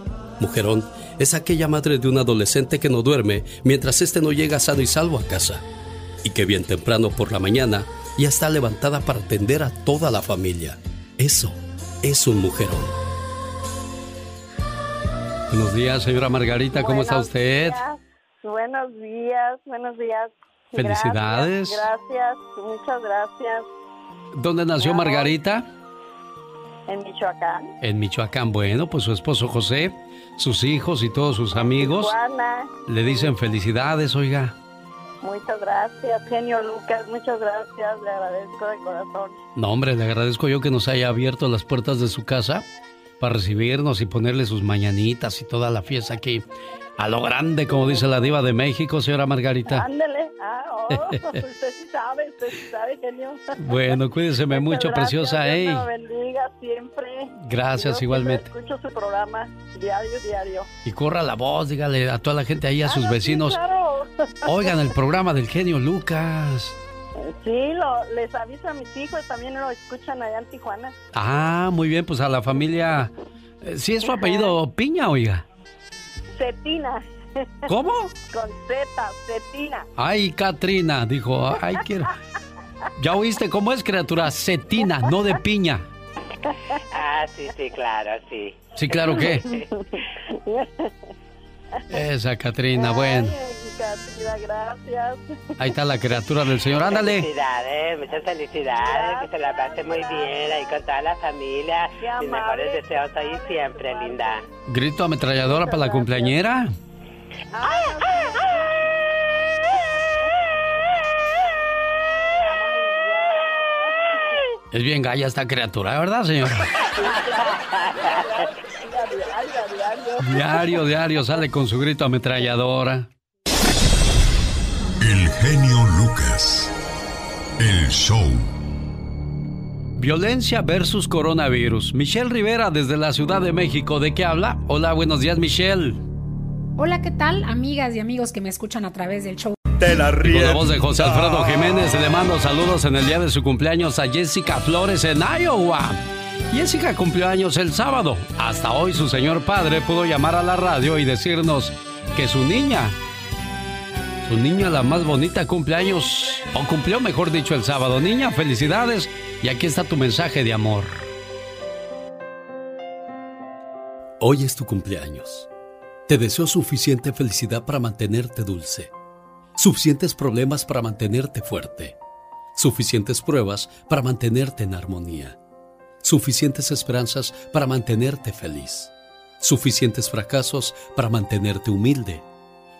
Mujerón es aquella madre de un adolescente que no duerme mientras éste no llega sano y salvo a casa y que bien temprano por la mañana ya está levantada para atender a toda la familia. Eso es un mujerón. Buenos días, señora Margarita, ¿cómo está Buenos usted? días, Buenos días, buenos días. Felicidades. Gracias, gracias, muchas gracias. ¿Dónde nació. Margarita? En Michoacán. En Michoacán. Bueno, pues su esposo José, sus hijos y todos sus amigos Juana, le dicen felicidades, oiga. muchas gracias. Genio Lucas, muchas gracias. Le agradezco de corazón. No, hombre, le agradezco yo que nos haya abierto las puertas de su casa para recibirnos y ponerle sus mañanitas y toda la fiesta aquí A lo grande, como dice la diva de México, señora Margarita. Ándele. Ah, oh, usted sí sabe, usted sí sabe, genio. Bueno, cuídeseme mucho, Muchas preciosa. gracias, Ey. Dios la bendiga siempre. Gracias, igualmente. Escucho su programa diario, diario. Y corra la voz, dígale a toda la gente ahí, a sus Ah, sí, vecinos. claro. Oigan el programa del genio Lucas. Sí, lo, les aviso a mis hijos, también lo escuchan allá en Tijuana. Ah, muy bien, pues a la familia. eh, ¿Sí es su apellido Piña, oiga? Cetina. ¿Cómo? Con Z, Cetina. Ay, Katrina, dijo, ay, quiero. ¿Ya oíste cómo es, criatura? Cetina, no de piña. Ah, sí, sí, claro, sí. Sí, claro que. Esa Katrina, bueno. Catrina, gracias. Ahí está la criatura del Señor. Ándale. Felicidades, muchas felicidades, que se la pase muy bien ahí con toda la familia. Mis mejores deseos ahí siempre, linda. Grito ametralladora para la cumpleañera. Es bien galla esta criatura, ¿verdad, señora? Diario, diario sale con su grito ametralladora. El genio Lucas. El show. Violencia versus coronavirus. Michelle Rivera desde la Ciudad de México. ¿De qué habla? Hola, buenos días, Michelle. Hola, ¿qué tal, amigas y amigos que me escuchan a través del show? Te la Con la voz de José Alfredo Jiménez le mando saludos en el día de su cumpleaños a Jessica Flores en Iowa. Jessica cumplió años el sábado. Hasta hoy su señor padre pudo llamar a la radio y decirnos que su niña, su niña la más bonita cumpleaños, o cumplió mejor dicho el sábado. Niña, felicidades. Y aquí está tu mensaje de amor. Hoy es tu cumpleaños. Te deseo suficiente felicidad para mantenerte dulce, suficientes problemas para mantenerte fuerte, suficientes pruebas para mantenerte en armonía, suficientes esperanzas para mantenerte feliz, suficientes fracasos para mantenerte humilde,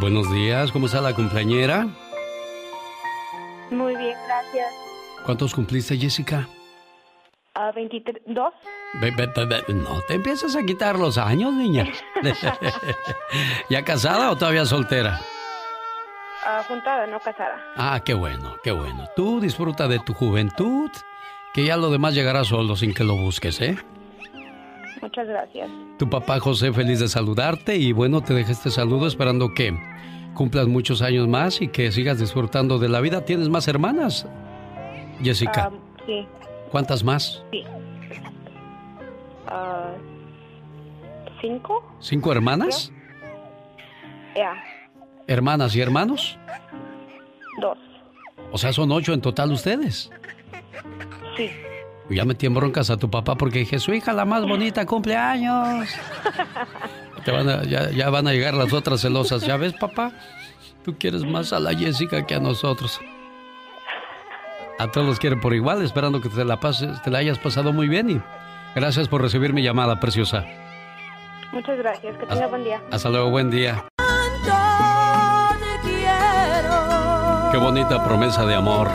Buenos días, ¿cómo está la cumpleañera? Muy bien, gracias. ¿Cuántos cumpliste, Jessica? A 23, ¿dos? No te empiezas a quitar los años, niña. ¿Ya casada o todavía soltera? Ah, juntada, no casada. Ah, qué bueno, qué bueno. Tú disfruta de tu juventud, que ya lo demás llegará solo sin que lo busques, ¿eh? Muchas gracias. Tu papá José feliz de saludarte y bueno, te dejo este saludo esperando que cumplas muchos años más y que sigas disfrutando de la vida. ¿Tienes más hermanas, Jessica? Ah, sí, ¿Cuántas más? sí. Ah, ¿Cinco? ¿Cinco hermanas? Ya, ¿Hermanas y hermanos? dos. O sea, son ocho en total ustedes. Sí. Ya metí en broncas a tu papá porque dije, su hija la más bonita cumpleaños. Te van a- ya, ya van a llegar las otras celosas. ¿Ya ves, papá? Tú quieres más a la Jessica que a nosotros. A todos los quieren por igual, esperando que te la pases, te la hayas pasado muy bien y gracias por recibir mi llamada, preciosa. Muchas gracias. Que tenga buen día. Hasta luego, buen día. te quiero. Qué bonita promesa de amor.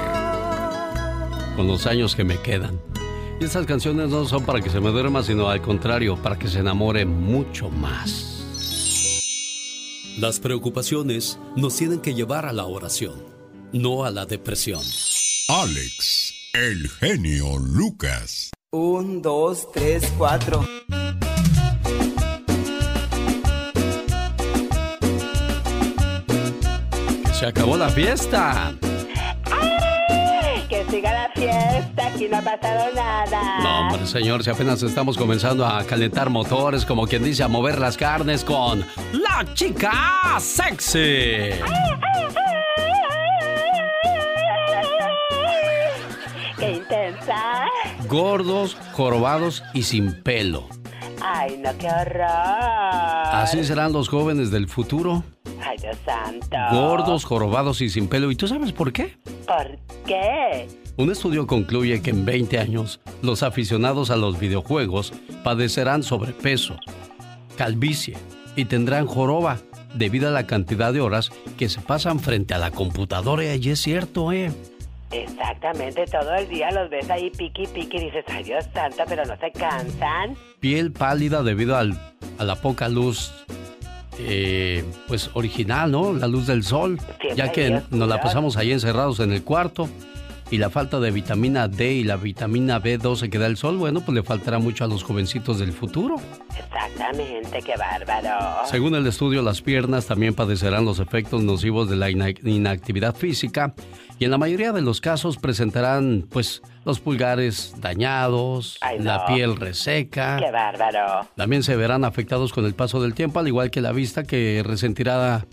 Con los años que me quedan. Y estas canciones no son para que se me duerma, sino al contrario, para que se enamore mucho más. Las preocupaciones nos tienen que llevar a la oración, no a la depresión. Alex, el genio Lucas. Un, dos, tres, cuatro. Se acabó la fiesta. Fiesta, aquí no ha pasado nada. No, hombre, señor, si apenas estamos comenzando a calentar motores, como quien dice, a mover las carnes con la chica sexy. Qué intensa. Gordos, jorobados y sin pelo. Ay, no, qué horror. Así serán los jóvenes del futuro. Ay, Dios santo. Gordos, jorobados y sin pelo. ¿Y tú sabes por qué? ¿Por qué? Un estudio concluye que en 20 años los aficionados a los videojuegos padecerán sobrepeso, calvicie y tendrán joroba debido a la cantidad de horas que se pasan frente a la computadora. Y es cierto, ¿eh? Exactamente, todo el día los ves ahí piqui piqui y dices, ay Dios santo, pero no se cansan. Piel pálida debido al, a la poca luz, eh, pues original, ¿no? La luz del sol, ya que nos la pasamos ahí encerrados en el cuarto y la falta de vitamina D y la vitamina B12 que da el sol, bueno, pues le faltará mucho a los jovencitos del futuro. Exactamente, qué bárbaro. Según el estudio, las piernas también padecerán los efectos nocivos de la inactividad física y en la mayoría de los casos presentarán, pues, los pulgares dañados, la piel reseca. Qué bárbaro. También se verán afectados con el paso del tiempo, al igual que la vista que resentirá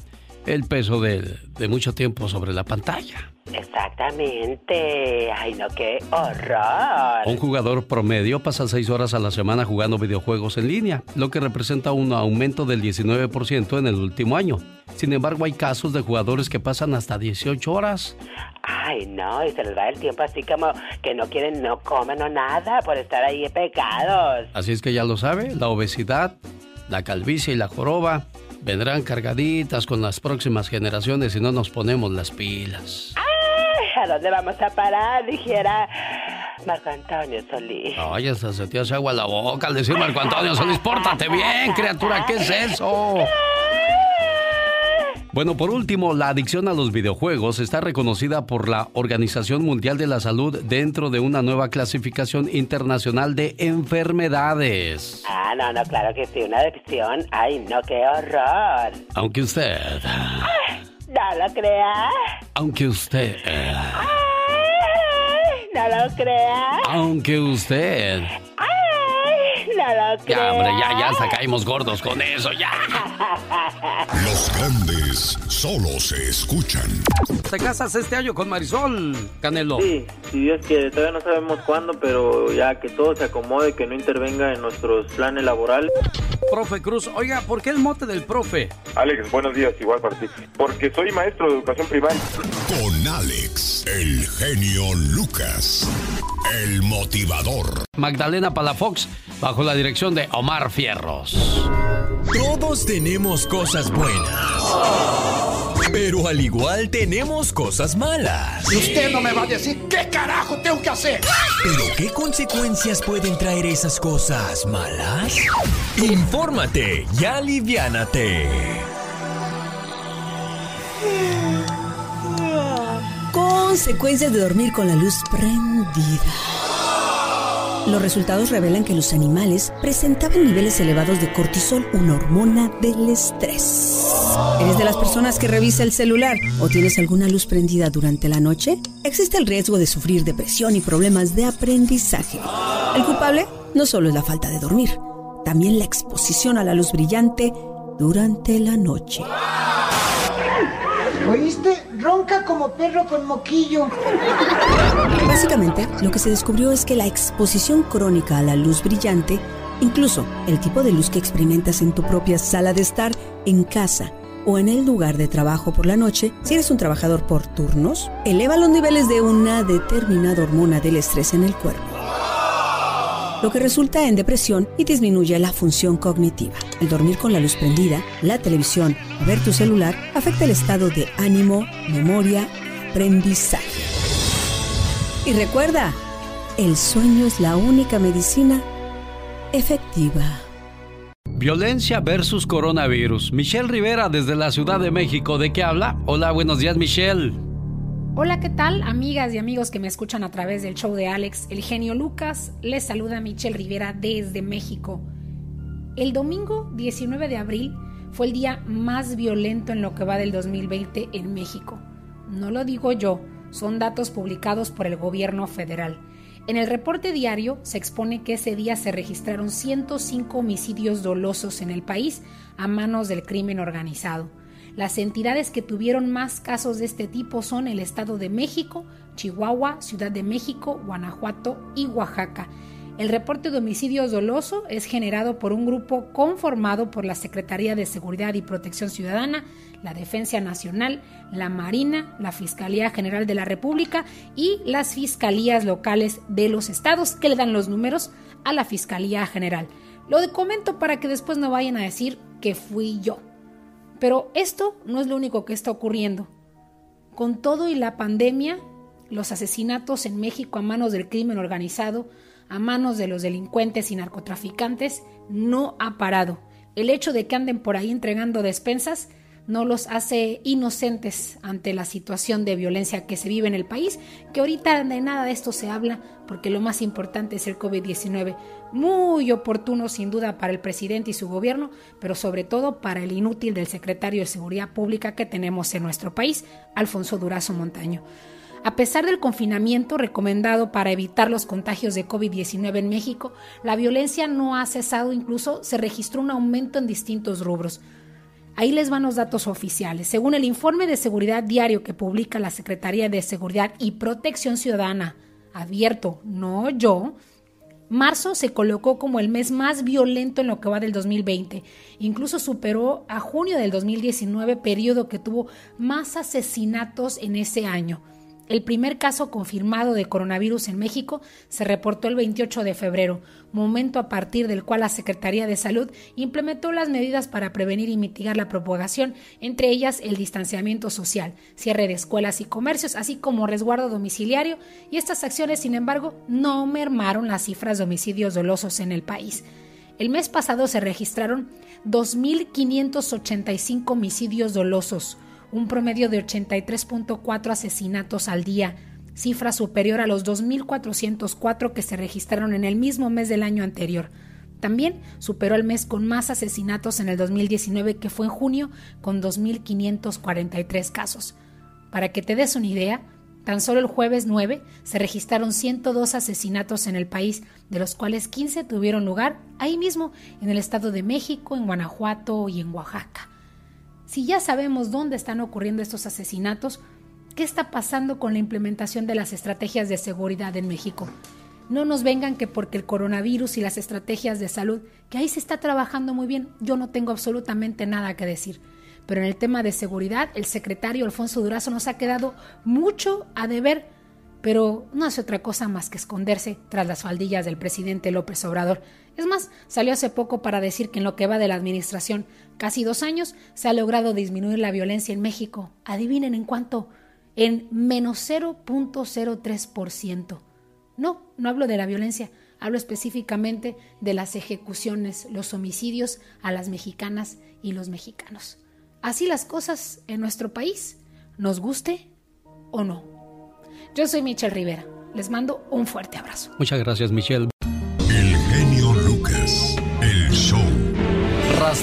el peso de, de mucho tiempo sobre la pantalla. Exactamente. Ay, no, qué horror. Un jugador promedio pasa seis horas a la semana jugando videojuegos en línea, lo que representa un aumento del 19% en el último año. Sin embargo, hay casos de jugadores que pasan hasta 18 horas. Ay, no, y se les va el tiempo así como que no quieren, no comen o nada por estar ahí pecados. Así es que ya lo sabe, la obesidad, la calvicie y la joroba vendrán cargaditas con las próximas generaciones si no nos ponemos las pilas. Ay, ¿a dónde vamos a parar? Dijera Marco Antonio Solís. Ay, hasta se te hace agua la boca al decir Marco Antonio Solís. Pórtate bien, criatura, ¿qué es eso? Bueno, por último, la adicción a los videojuegos está reconocida por la Organización Mundial de la Salud dentro de una nueva clasificación internacional de enfermedades. Ah, no, no, claro que sí, una adicción. Ay, no, qué horror. Aunque usted... no lo crea. Aunque usted... Ay, no lo crea. Aunque usted... Ya, hombre, ya, ya hasta caímos gordos con eso, ya. Los grandes solo se escuchan. ¿Te casas este año con Marisol, Canelo? Sí, si Dios quiere, todavía no sabemos cuándo, pero ya que todo se acomode, que no intervenga en nuestros planes laborales. Profe Cruz, oiga, ¿por qué el mote del profe? Alex, buenos días, igual para ti. Porque soy maestro de educación primaria. Con Alex, el genio Lucas, el motivador. Magdalena Palafox, bajo la dirección de Omar Fierros. Todos tenemos cosas buenas. Pero al igual tenemos cosas malas. Y usted no me va a decir qué carajo tengo que hacer. Pero ¿qué consecuencias pueden traer esas cosas malas? Infórmate y aliviánate. Consecuencias de dormir con la luz prendida. Los resultados revelan que los animales presentaban niveles elevados de cortisol, una hormona del estrés. ¿Eres de las personas que revisa el celular o tienes alguna luz prendida durante la noche? Existe el riesgo de sufrir depresión y problemas de aprendizaje. El culpable no solo es la falta de dormir, también la exposición a la luz brillante durante la noche. ¿Oíste? Ronca como perro con moquillo. Básicamente, lo que se descubrió es que la exposición crónica a la luz brillante, incluso el tipo de luz que experimentas en tu propia sala de estar, en casa o en el lugar de trabajo por la noche, si eres un trabajador por turnos, eleva los niveles de una determinada hormona del estrés en el cuerpo lo que resulta en depresión y disminuye la función cognitiva. El dormir con la luz prendida, la televisión o ver tu celular afecta el estado de ánimo, memoria y aprendizaje. Y recuerda, el sueño es la única medicina efectiva. Violencia versus coronavirus. Michelle Rivera desde la Ciudad de México. ¿De qué habla? Hola, buenos días, Michelle. Hola, ¿qué tal? Amigas y amigos que me escuchan a través del show de Alex, el genio Lucas, les saluda Michelle Rivera desde México. El domingo 19 de abril fue el día más violento en lo que va del 2020 en México. No lo digo yo, son datos publicados por el gobierno federal. En el reporte diario se expone que ese día se registraron 105 homicidios dolosos en el país a manos del crimen organizado. Las entidades que tuvieron más casos de este tipo son el Estado de México, Chihuahua, Ciudad de México, Guanajuato y Oaxaca. El reporte de homicidios doloso es generado por un grupo conformado por la Secretaría de Seguridad y Protección Ciudadana, la Defensa Nacional, la Marina, la Fiscalía General de la República y las fiscalías locales de los estados que le dan los números a la Fiscalía General. Lo comento para que después no vayan a decir que fui yo. Pero esto no es lo único que está ocurriendo. Con todo y la pandemia, los asesinatos en México a manos del crimen organizado a manos de los delincuentes y narcotraficantes no ha parado. El hecho de que anden por ahí entregando despensas no los hace inocentes ante la situación de violencia que se vive en el país, que ahorita de nada de esto se habla, porque lo más importante es el COVID-19, muy oportuno sin duda para el presidente y su gobierno, pero sobre todo para el inútil del secretario de Seguridad Pública que tenemos en nuestro país, Alfonso Durazo Montaño. A pesar del confinamiento recomendado para evitar los contagios de COVID-19 en México, la violencia no ha cesado, incluso se registró un aumento en distintos rubros. Ahí les van los datos oficiales. Según el informe de seguridad diario que publica la Secretaría de Seguridad y Protección Ciudadana, abierto, no yo, Marzo se colocó como el mes más violento en lo que va del 2020. Incluso superó a junio del 2019, periodo que tuvo más asesinatos en ese año. El primer caso confirmado de coronavirus en México se reportó el 28 de febrero, momento a partir del cual la Secretaría de Salud implementó las medidas para prevenir y mitigar la propagación, entre ellas el distanciamiento social, cierre de escuelas y comercios, así como resguardo domiciliario, y estas acciones, sin embargo, no mermaron las cifras de homicidios dolosos en el país. El mes pasado se registraron 2.585 homicidios dolosos, un promedio de 83.4 asesinatos al día, cifra superior a los 2.404 que se registraron en el mismo mes del año anterior. También superó el mes con más asesinatos en el 2019, que fue en junio, con 2.543 casos. Para que te des una idea, tan solo el jueves 9 se registraron 102 asesinatos en el país, de los cuales 15 tuvieron lugar ahí mismo, en el Estado de México, en Guanajuato y en Oaxaca. Si ya sabemos dónde están ocurriendo estos asesinatos, ¿qué está pasando con la implementación de las estrategias de seguridad en México? No nos vengan que porque el coronavirus y las estrategias de salud, que ahí se está trabajando muy bien, yo no tengo absolutamente nada que decir. Pero en el tema de seguridad, el secretario Alfonso Durazo nos ha quedado mucho a deber pero no hace otra cosa más que esconderse tras las faldillas del presidente López Obrador. Es más, salió hace poco para decir que en lo que va de la administración, casi dos años, se ha logrado disminuir la violencia en México. Adivinen en cuánto, en menos 0.03%. No, no hablo de la violencia, hablo específicamente de las ejecuciones, los homicidios a las mexicanas y los mexicanos. Así las cosas en nuestro país, nos guste o no. Yo soy Michelle Rivera. Les mando un fuerte abrazo. Muchas gracias, Michelle.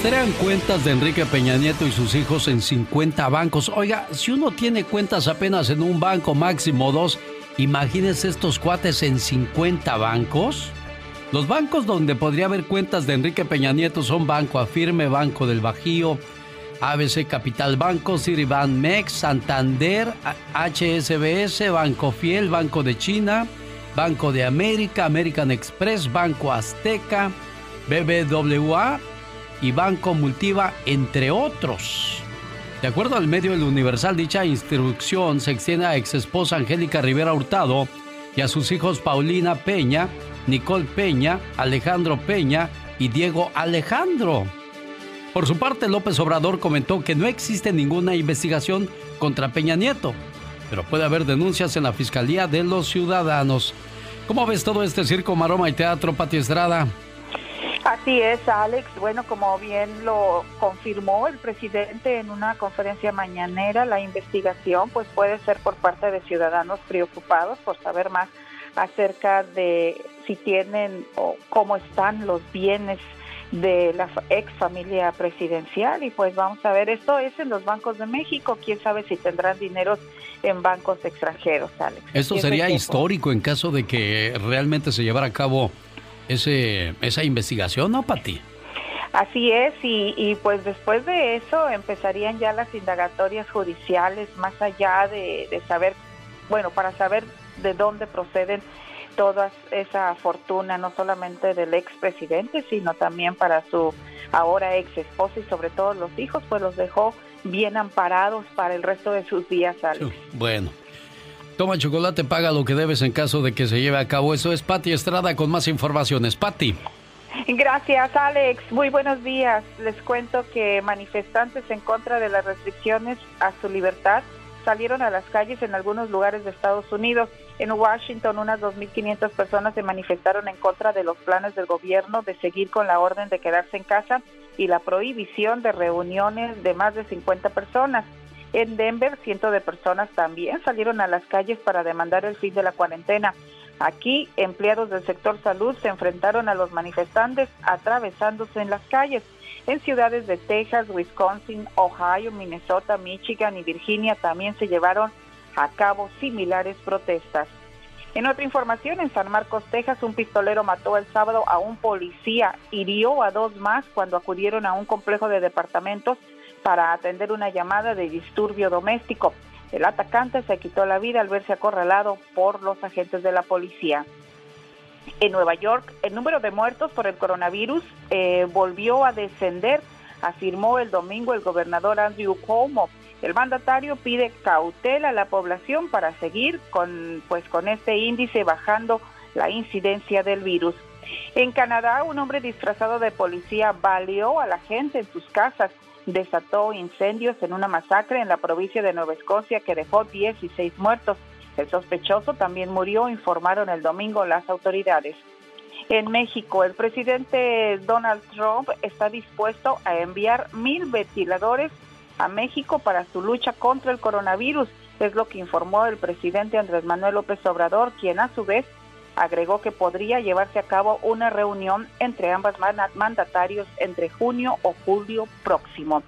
Rastrean cuentas de Enrique Peña Nieto y sus hijos en 50 bancos. Oiga, si uno tiene cuentas apenas en un banco, máximo dos, imagínense estos cuates en 50 bancos. Los bancos donde podría haber cuentas de Enrique Peña Nieto son Banco Afirme, Banco del Bajío, ABC Capital Banco, Citibank Mex, Santander, HSBS, Banco Fiel, Banco de China, Banco de América, American Express, Banco Azteca, BBWA y Banco Multiva, entre otros. De acuerdo al medio El Universal, dicha instrucción se extiende a ex esposa Angélica Rivera Hurtado y a sus hijos Paulina Peña, Nicole Peña, Alejandro Peña y Diego Alejandro. Por su parte, López Obrador comentó que no existe ninguna investigación contra Peña Nieto, pero puede haber denuncias en la Fiscalía de los Ciudadanos. ¿Cómo ves todo este circo, maroma y teatro, Pati Estrada? Así es, Alex. Bueno, como bien lo confirmó el presidente en una conferencia mañanera, la investigación pues puede ser por parte de ciudadanos preocupados por saber más acerca de si tienen o cómo están los bienes de la ex familia presidencial y pues vamos a ver, esto es en los bancos de México, quién sabe si tendrán dinero en bancos extranjeros, Alex. Esto sería histórico en caso de que realmente se llevara a cabo ese, esa investigación, ¿no, Pati? Así es, y, y pues después de eso empezarían ya las indagatorias judiciales, más allá de, de saber, bueno, para saber de dónde proceden toda esa fortuna, no solamente del expresidente, sino también para su ahora ex esposa y sobre todo los hijos, pues los dejó bien amparados para el resto de sus días, Alex. Bueno. Toma chocolate, paga lo que debes en caso de que se lleve a cabo. Eso es Patti Estrada con más informaciones. Patti. Gracias, Alex. Muy buenos días. Les cuento que manifestantes en contra de las restricciones a su libertad salieron a las calles en algunos lugares de Estados Unidos. En Washington, unas 2.500 personas se manifestaron en contra de los planes del gobierno de seguir con la orden de quedarse en casa y la prohibición de reuniones de más de 50 personas. En Denver, cientos de personas también salieron a las calles para demandar el fin de la cuarentena. Aquí, empleados del sector salud se enfrentaron a los manifestantes atravesándose en las calles. En ciudades de Texas, Wisconsin, Ohio, Minnesota, Michigan y Virginia también se llevaron a cabo similares protestas. En otra información, en San Marcos, Texas, un pistolero mató el sábado a un policía, hirió a dos más cuando acudieron a un complejo de departamentos para atender una llamada de disturbio doméstico. El atacante se quitó la vida al verse acorralado por los agentes de la policía. En Nueva York, el número de muertos por el coronavirus eh, volvió a descender, afirmó el domingo el gobernador Andrew Cuomo. El mandatario pide cautela a la población para seguir con, pues, con este índice bajando la incidencia del virus. En Canadá, un hombre disfrazado de policía baleó a la gente en sus casas, desató incendios en una masacre en la provincia de Nueva Escocia que dejó 16 muertos. El sospechoso también murió, informaron el domingo las autoridades. En México, el presidente Donald Trump está dispuesto a enviar mil ventiladores a México para su lucha contra el coronavirus. Es lo que informó el presidente Andrés Manuel López Obrador, quien a su vez agregó que podría llevarse a cabo una reunión entre ambas mandatarios entre junio o julio próximo.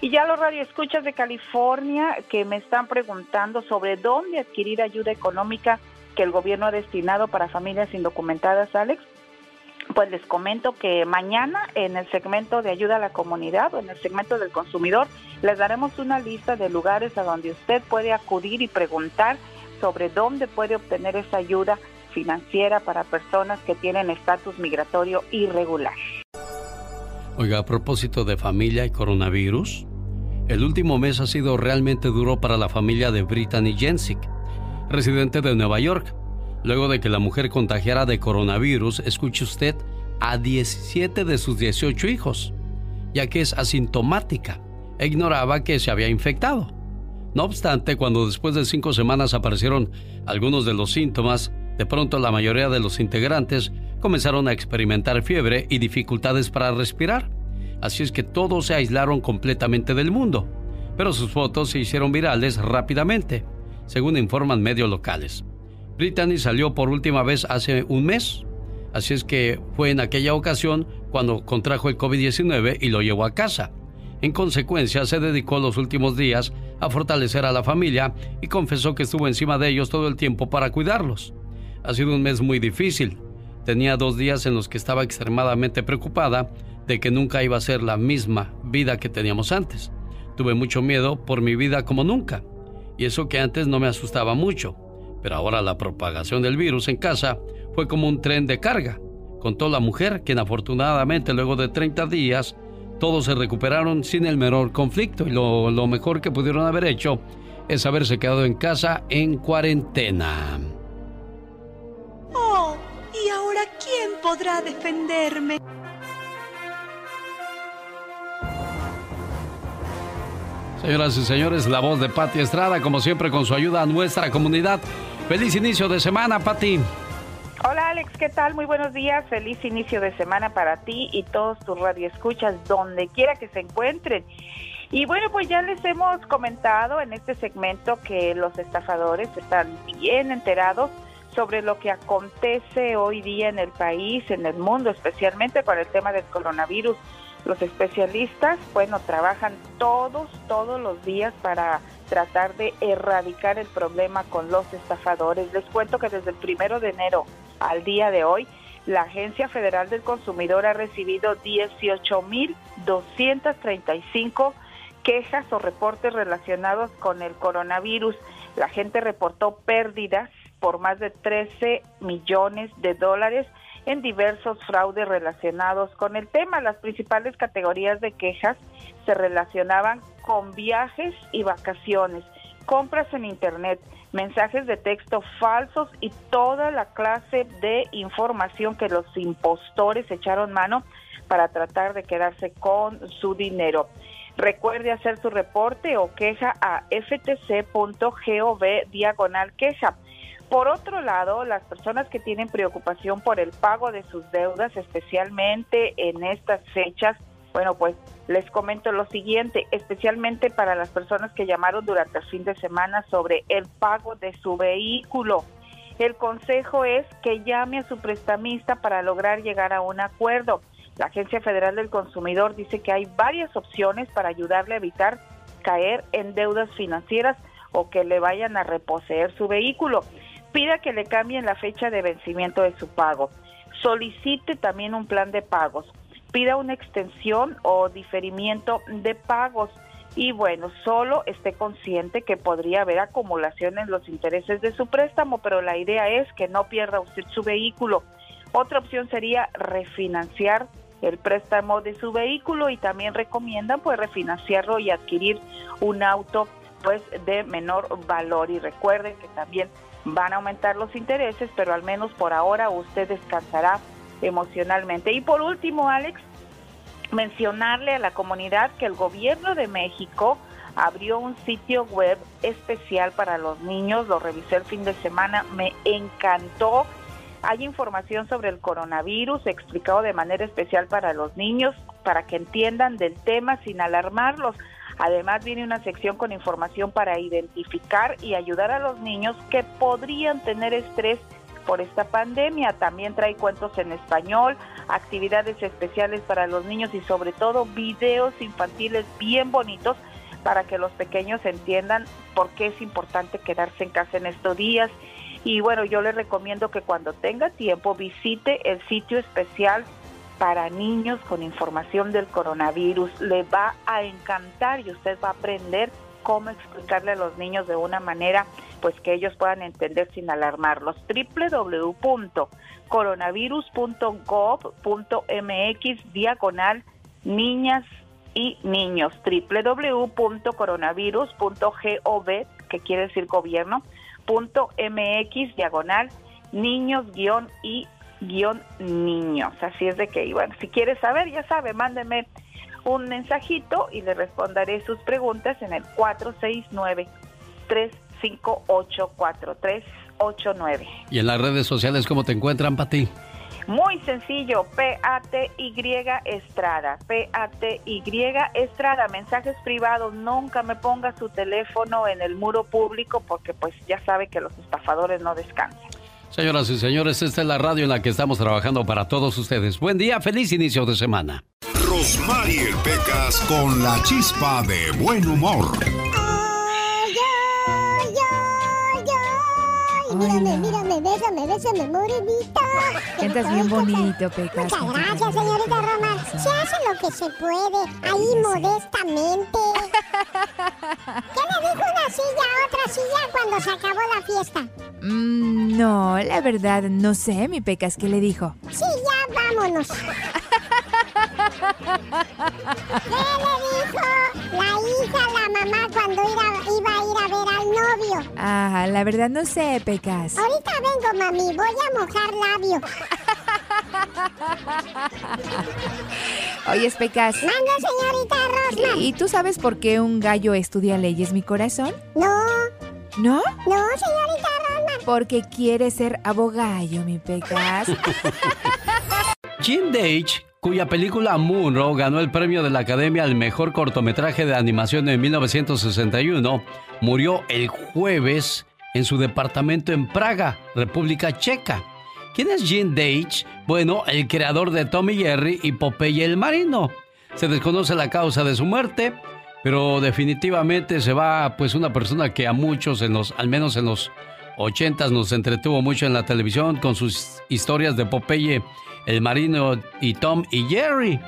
Y ya los radioescuchas de California que me están preguntando sobre dónde adquirir ayuda económica que el gobierno ha destinado para familias indocumentadas, Alex, pues les comento que mañana en el segmento de ayuda a la comunidad o en el segmento del consumidor les daremos una lista de lugares a donde usted puede acudir y preguntar sobre dónde puede obtener esa ayuda financiera para personas que tienen estatus migratorio irregular. Oiga, a propósito de familia y coronavirus, el último mes ha sido realmente duro para la familia de Brittany Jensic, residente de Nueva York luego de que la mujer contagiara de coronavirus, escuche usted, a 17 de sus 18 hijos, ya que es asintomática e ignoraba que se había infectado. No obstante, cuando después de cinco semanas aparecieron algunos de los síntomas, de pronto la mayoría de los integrantes comenzaron a experimentar fiebre y dificultades para respirar. Así es que todos se aislaron completamente del mundo, pero sus fotos se hicieron virales rápidamente, según informan medios locales. Brittany salió por última vez hace un mes. Así es que fue en aquella ocasión cuando contrajo el COVID-19 y lo llevó a casa. En consecuencia, se dedicó los últimos días a fortalecer a la familia y confesó que estuvo encima de ellos todo el tiempo para cuidarlos. Ha sido un mes muy difícil. Tenía dos días en los que estaba extremadamente preocupada de que nunca iba a ser la misma vida que teníamos antes. Tuve mucho miedo por mi vida como nunca. Y eso que antes no me asustaba mucho pero ahora la propagación del virus en casa fue como un tren de carga. Contó la mujer, quien afortunadamente luego de 30 días todos se recuperaron sin el menor conflicto y lo, lo mejor que pudieron haber hecho es haberse quedado en casa en cuarentena. ¿Y ahora quién podrá defenderme? Señoras y señores, la voz de Patti Estrada, como siempre, con su ayuda a nuestra comunidad. Feliz inicio de semana, Patti. Hola Alex, ¿qué tal? Muy buenos días. Feliz inicio de semana para ti y todos tus radioescuchas, donde quiera que se encuentren. Y bueno, pues ya les hemos comentado en este segmento que los estafadores están bien enterados sobre lo que acontece hoy día en el país, en el mundo, especialmente con el tema del coronavirus. Los especialistas, bueno, trabajan todos, todos los días para tratar de erradicar el problema con los estafadores. Les cuento que desde el primero de enero al día de hoy, la Agencia Federal del Consumidor ha recibido 18.235 quejas o reportes relacionados con el coronavirus. La gente reportó pérdidas por más de 13 millones de dólares en diversos fraudes relacionados con el tema. Las principales categorías de quejas se relacionaban con viajes y vacaciones, compras en Internet, mensajes de texto falsos y toda la clase de información que los impostores echaron mano para tratar de quedarse con su dinero. Recuerde hacer su reporte o queja a ftc.gov diagonal queja. Por otro lado, las personas que tienen preocupación por el pago de sus deudas, especialmente en estas fechas, bueno, pues les comento lo siguiente, especialmente para las personas que llamaron durante el fin de semana sobre el pago de su vehículo. El consejo es que llame a su prestamista para lograr llegar a un acuerdo. La Agencia Federal del Consumidor dice que hay varias opciones para ayudarle a evitar caer en deudas financieras o que le vayan a reposeer su vehículo. Pida que le cambien la fecha de vencimiento de su pago. Solicite también un plan de pagos. Pida una extensión o diferimiento de pagos. Y bueno, solo esté consciente que podría haber acumulación en los intereses de su préstamo, pero la idea es que no pierda usted su vehículo. Otra opción sería refinanciar el préstamo de su vehículo y también recomiendan pues refinanciarlo y adquirir un auto pues de menor valor y recuerden que también van a aumentar los intereses, pero al menos por ahora usted descansará emocionalmente. Y por último, Alex, mencionarle a la comunidad que el gobierno de México abrió un sitio web especial para los niños, lo revisé el fin de semana, me encantó hay información sobre el coronavirus explicado de manera especial para los niños, para que entiendan del tema sin alarmarlos. Además viene una sección con información para identificar y ayudar a los niños que podrían tener estrés por esta pandemia. También trae cuentos en español, actividades especiales para los niños y sobre todo videos infantiles bien bonitos para que los pequeños entiendan por qué es importante quedarse en casa en estos días y bueno, yo le recomiendo que cuando tenga tiempo visite el sitio especial para niños con información del coronavirus. Le va a encantar y usted va a aprender cómo explicarle a los niños de una manera pues que ellos puedan entender sin alarmarlos. www.coronavirus.gov.mx diagonal niñas y niños. www.coronavirus.gov, que quiere decir gobierno, mx diagonal niños guion y guion niños. Así es de que, bueno, si quieres saber, ya sabe, mándeme un mensajito y le responderé sus preguntas en el 469-358-4389. ¿Y en las redes sociales cómo te encuentran, Pati? Muy sencillo, P-A-T-Y Estrada, P-A-T-Y Estrada, mensajes privados, nunca me ponga su teléfono en el muro público porque pues ya sabe que los estafadores no descansan. Señoras y señores, esta es la radio en la que estamos trabajando para todos ustedes. Buen día, feliz inicio de semana. Rosmarie Pecas con la chispa de buen humor mírame, mírame, bésame, bésame, morenita. Cantas bien bonito, Pecas. Muchas gracias, señorita Román. Se hace lo que se puede, ahí modestamente. ¿Qué le dijo una silla a otra silla cuando se acabó la fiesta? Mm, no, la verdad, no sé, mi Pecas, ¿qué le dijo? Sí, ya vámonos. ¿Qué le dijo la hija a la mamá cuando iba, a ir a ver al novio? Ah, la verdad no sé, Pecas. Ahorita vengo, mami, voy a mojar labio. Oye, Pecas. Manda, señorita Rosman. ¿Y tú sabes por qué un gallo estudia leyes, mi corazón? No. ¿No? No, señorita. Porque quiere ser abogado, mi Pecas. Jim Dage cuya película Moonro ganó el premio de la Academia al mejor cortometraje de animación en 1961, murió el jueves en su departamento en Praga, República Checa. ¿Quién es Jim Dage? Bueno, el creador de Tommy Jerry y Popeye el Marino. Se desconoce la causa de su muerte, pero definitivamente se va pues una persona que a muchos en los al menos en los 80 nos entretuvo mucho en la televisión con sus historias de Popeye el Marino y Tom y Jerry.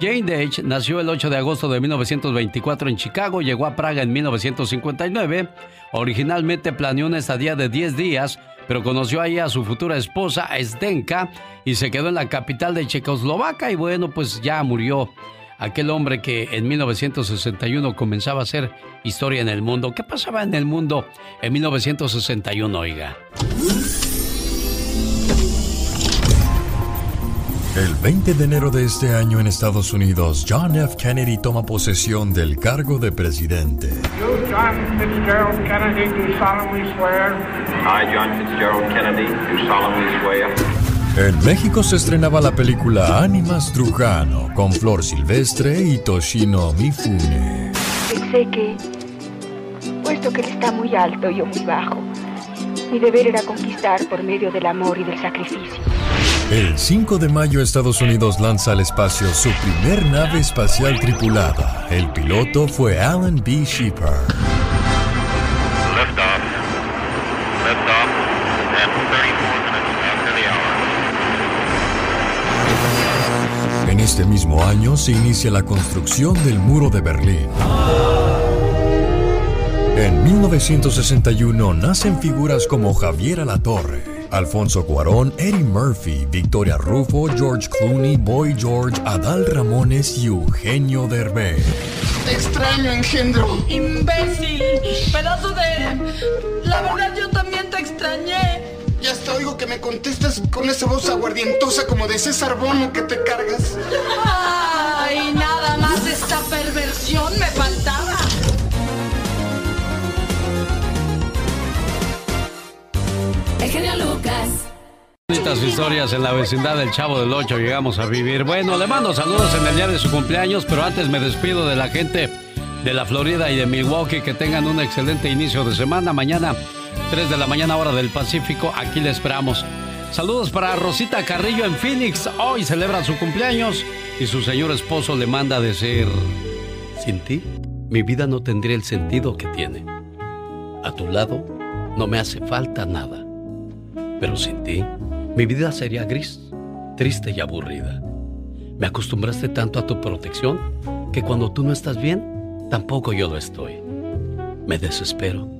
Jane Dage nació el 8 de agosto de 1924 en Chicago, llegó a Praga en 1959. Originalmente planeó una estadía de 10 días, pero conoció ahí a su futura esposa, Zdenka, y se quedó en la capital de Checoslovaquia y bueno, pues ya murió aquel hombre que en 1961 comenzaba a hacer historia en el mundo. ¿Qué pasaba en el mundo en 1961, oiga? El 20 de enero de este año en Estados Unidos, John F. Kennedy toma posesión del cargo de presidente. Yo, John Fitzgerald Kennedy, do solemnly swear. I, John Fitzgerald Kennedy, do solemnly swear. En México se estrenaba la película Ánimas Trujano con Flor Silvestre y Toshino Mifune. Pensé que, puesto que él está muy alto y yo muy bajo, mi deber era conquistar por medio del amor y del sacrificio. El 5 de mayo Estados Unidos lanza al espacio su primer nave espacial tripulada. El piloto fue Alan B. Shepard. Este mismo año se inicia la construcción del muro de Berlín. En 1961 nacen figuras como Javier Alatorre, Alfonso Cuarón, Eddie Murphy, Victoria Rufo, George Clooney, Boy George, Adal Ramones y Eugenio Derbez. Te extraño, engendro. ¡Imbécil! ¡Pedazo de... La verdad yo también te extrañé. Ya hasta oigo que me contestas con esa voz aguardientosa como de César Bono que te cargas. ¡Ay, nada más esta perversión me faltaba! El genio Lucas. Bonitas historias en la vecindad del Chavo del Ocho llegamos a vivir. Bueno, le mando saludos en el día de su cumpleaños, pero antes me despido de la gente de la Florida y de Milwaukee. Que tengan un excelente inicio de semana. Mañana, 3 de la mañana, hora del Pacífico. Aquí le esperamos. Saludos para Rosita Carrillo en Phoenix. Hoy celebra su cumpleaños y su señor esposo le manda a decir: Sin ti, mi vida no tendría el sentido que tiene. A tu lado, no me hace falta nada. Pero sin ti, mi vida sería gris, triste y aburrida. Me acostumbraste tanto a tu protección que cuando tú no estás bien, tampoco yo lo estoy. Me desespero.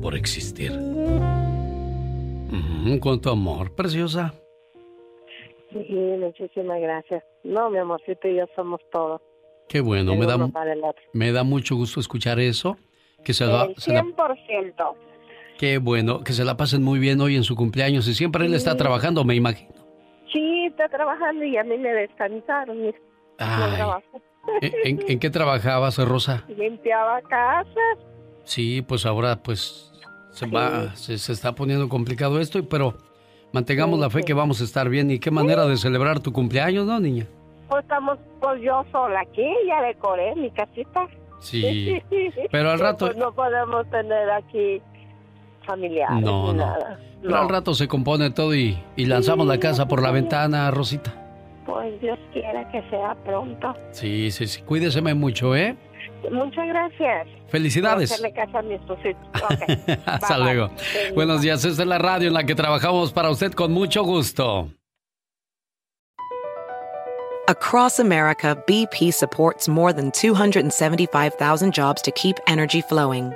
por existir. Mm, Cuánto amor, preciosa. Sí, muchísimas gracias. No, mi amorcito y yo somos todos. Qué bueno, El me da, me da mucho gusto escuchar eso. Que se la, El se la- 100%. qué bueno, que se la pasen muy bien hoy en su cumpleaños y siempre él está trabajando, me imagino. Sí, está trabajando y a mí me descansaron. no Ay. ¿En, en- en qué trabajabas, Rosa? Limpiaba casas. Sí, pues ahora pues se va, se, se está poniendo complicado esto, pero mantengamos la fe que vamos a estar bien. ¿Y qué manera de celebrar tu cumpleaños, no, niña? Pues estamos, pues yo sola aquí, ya decoré mi casita. Sí, pero al rato- Pues no podemos tener aquí familiares No, ni no. nada. pero al rato se compone todo y, y lanzamos la casa por la ventana, Rosita. Pues Dios quiera que sea pronto. Sí, sí, sí, cuídeseme mucho, ¿eh? Muchas gracias. Felicidades. Hacerle caso a mi esposito. Ok. Hasta Bye, bye. Buenos días, esta es la radio en la que trabajamos para usted con mucho gusto. Across America, BP supports more than 275,000 jobs to keep energy flowing.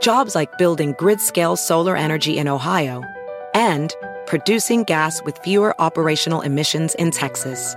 Jobs like building grid scale solar energy in Ohio and producing gas with fewer operational emissions in Texas.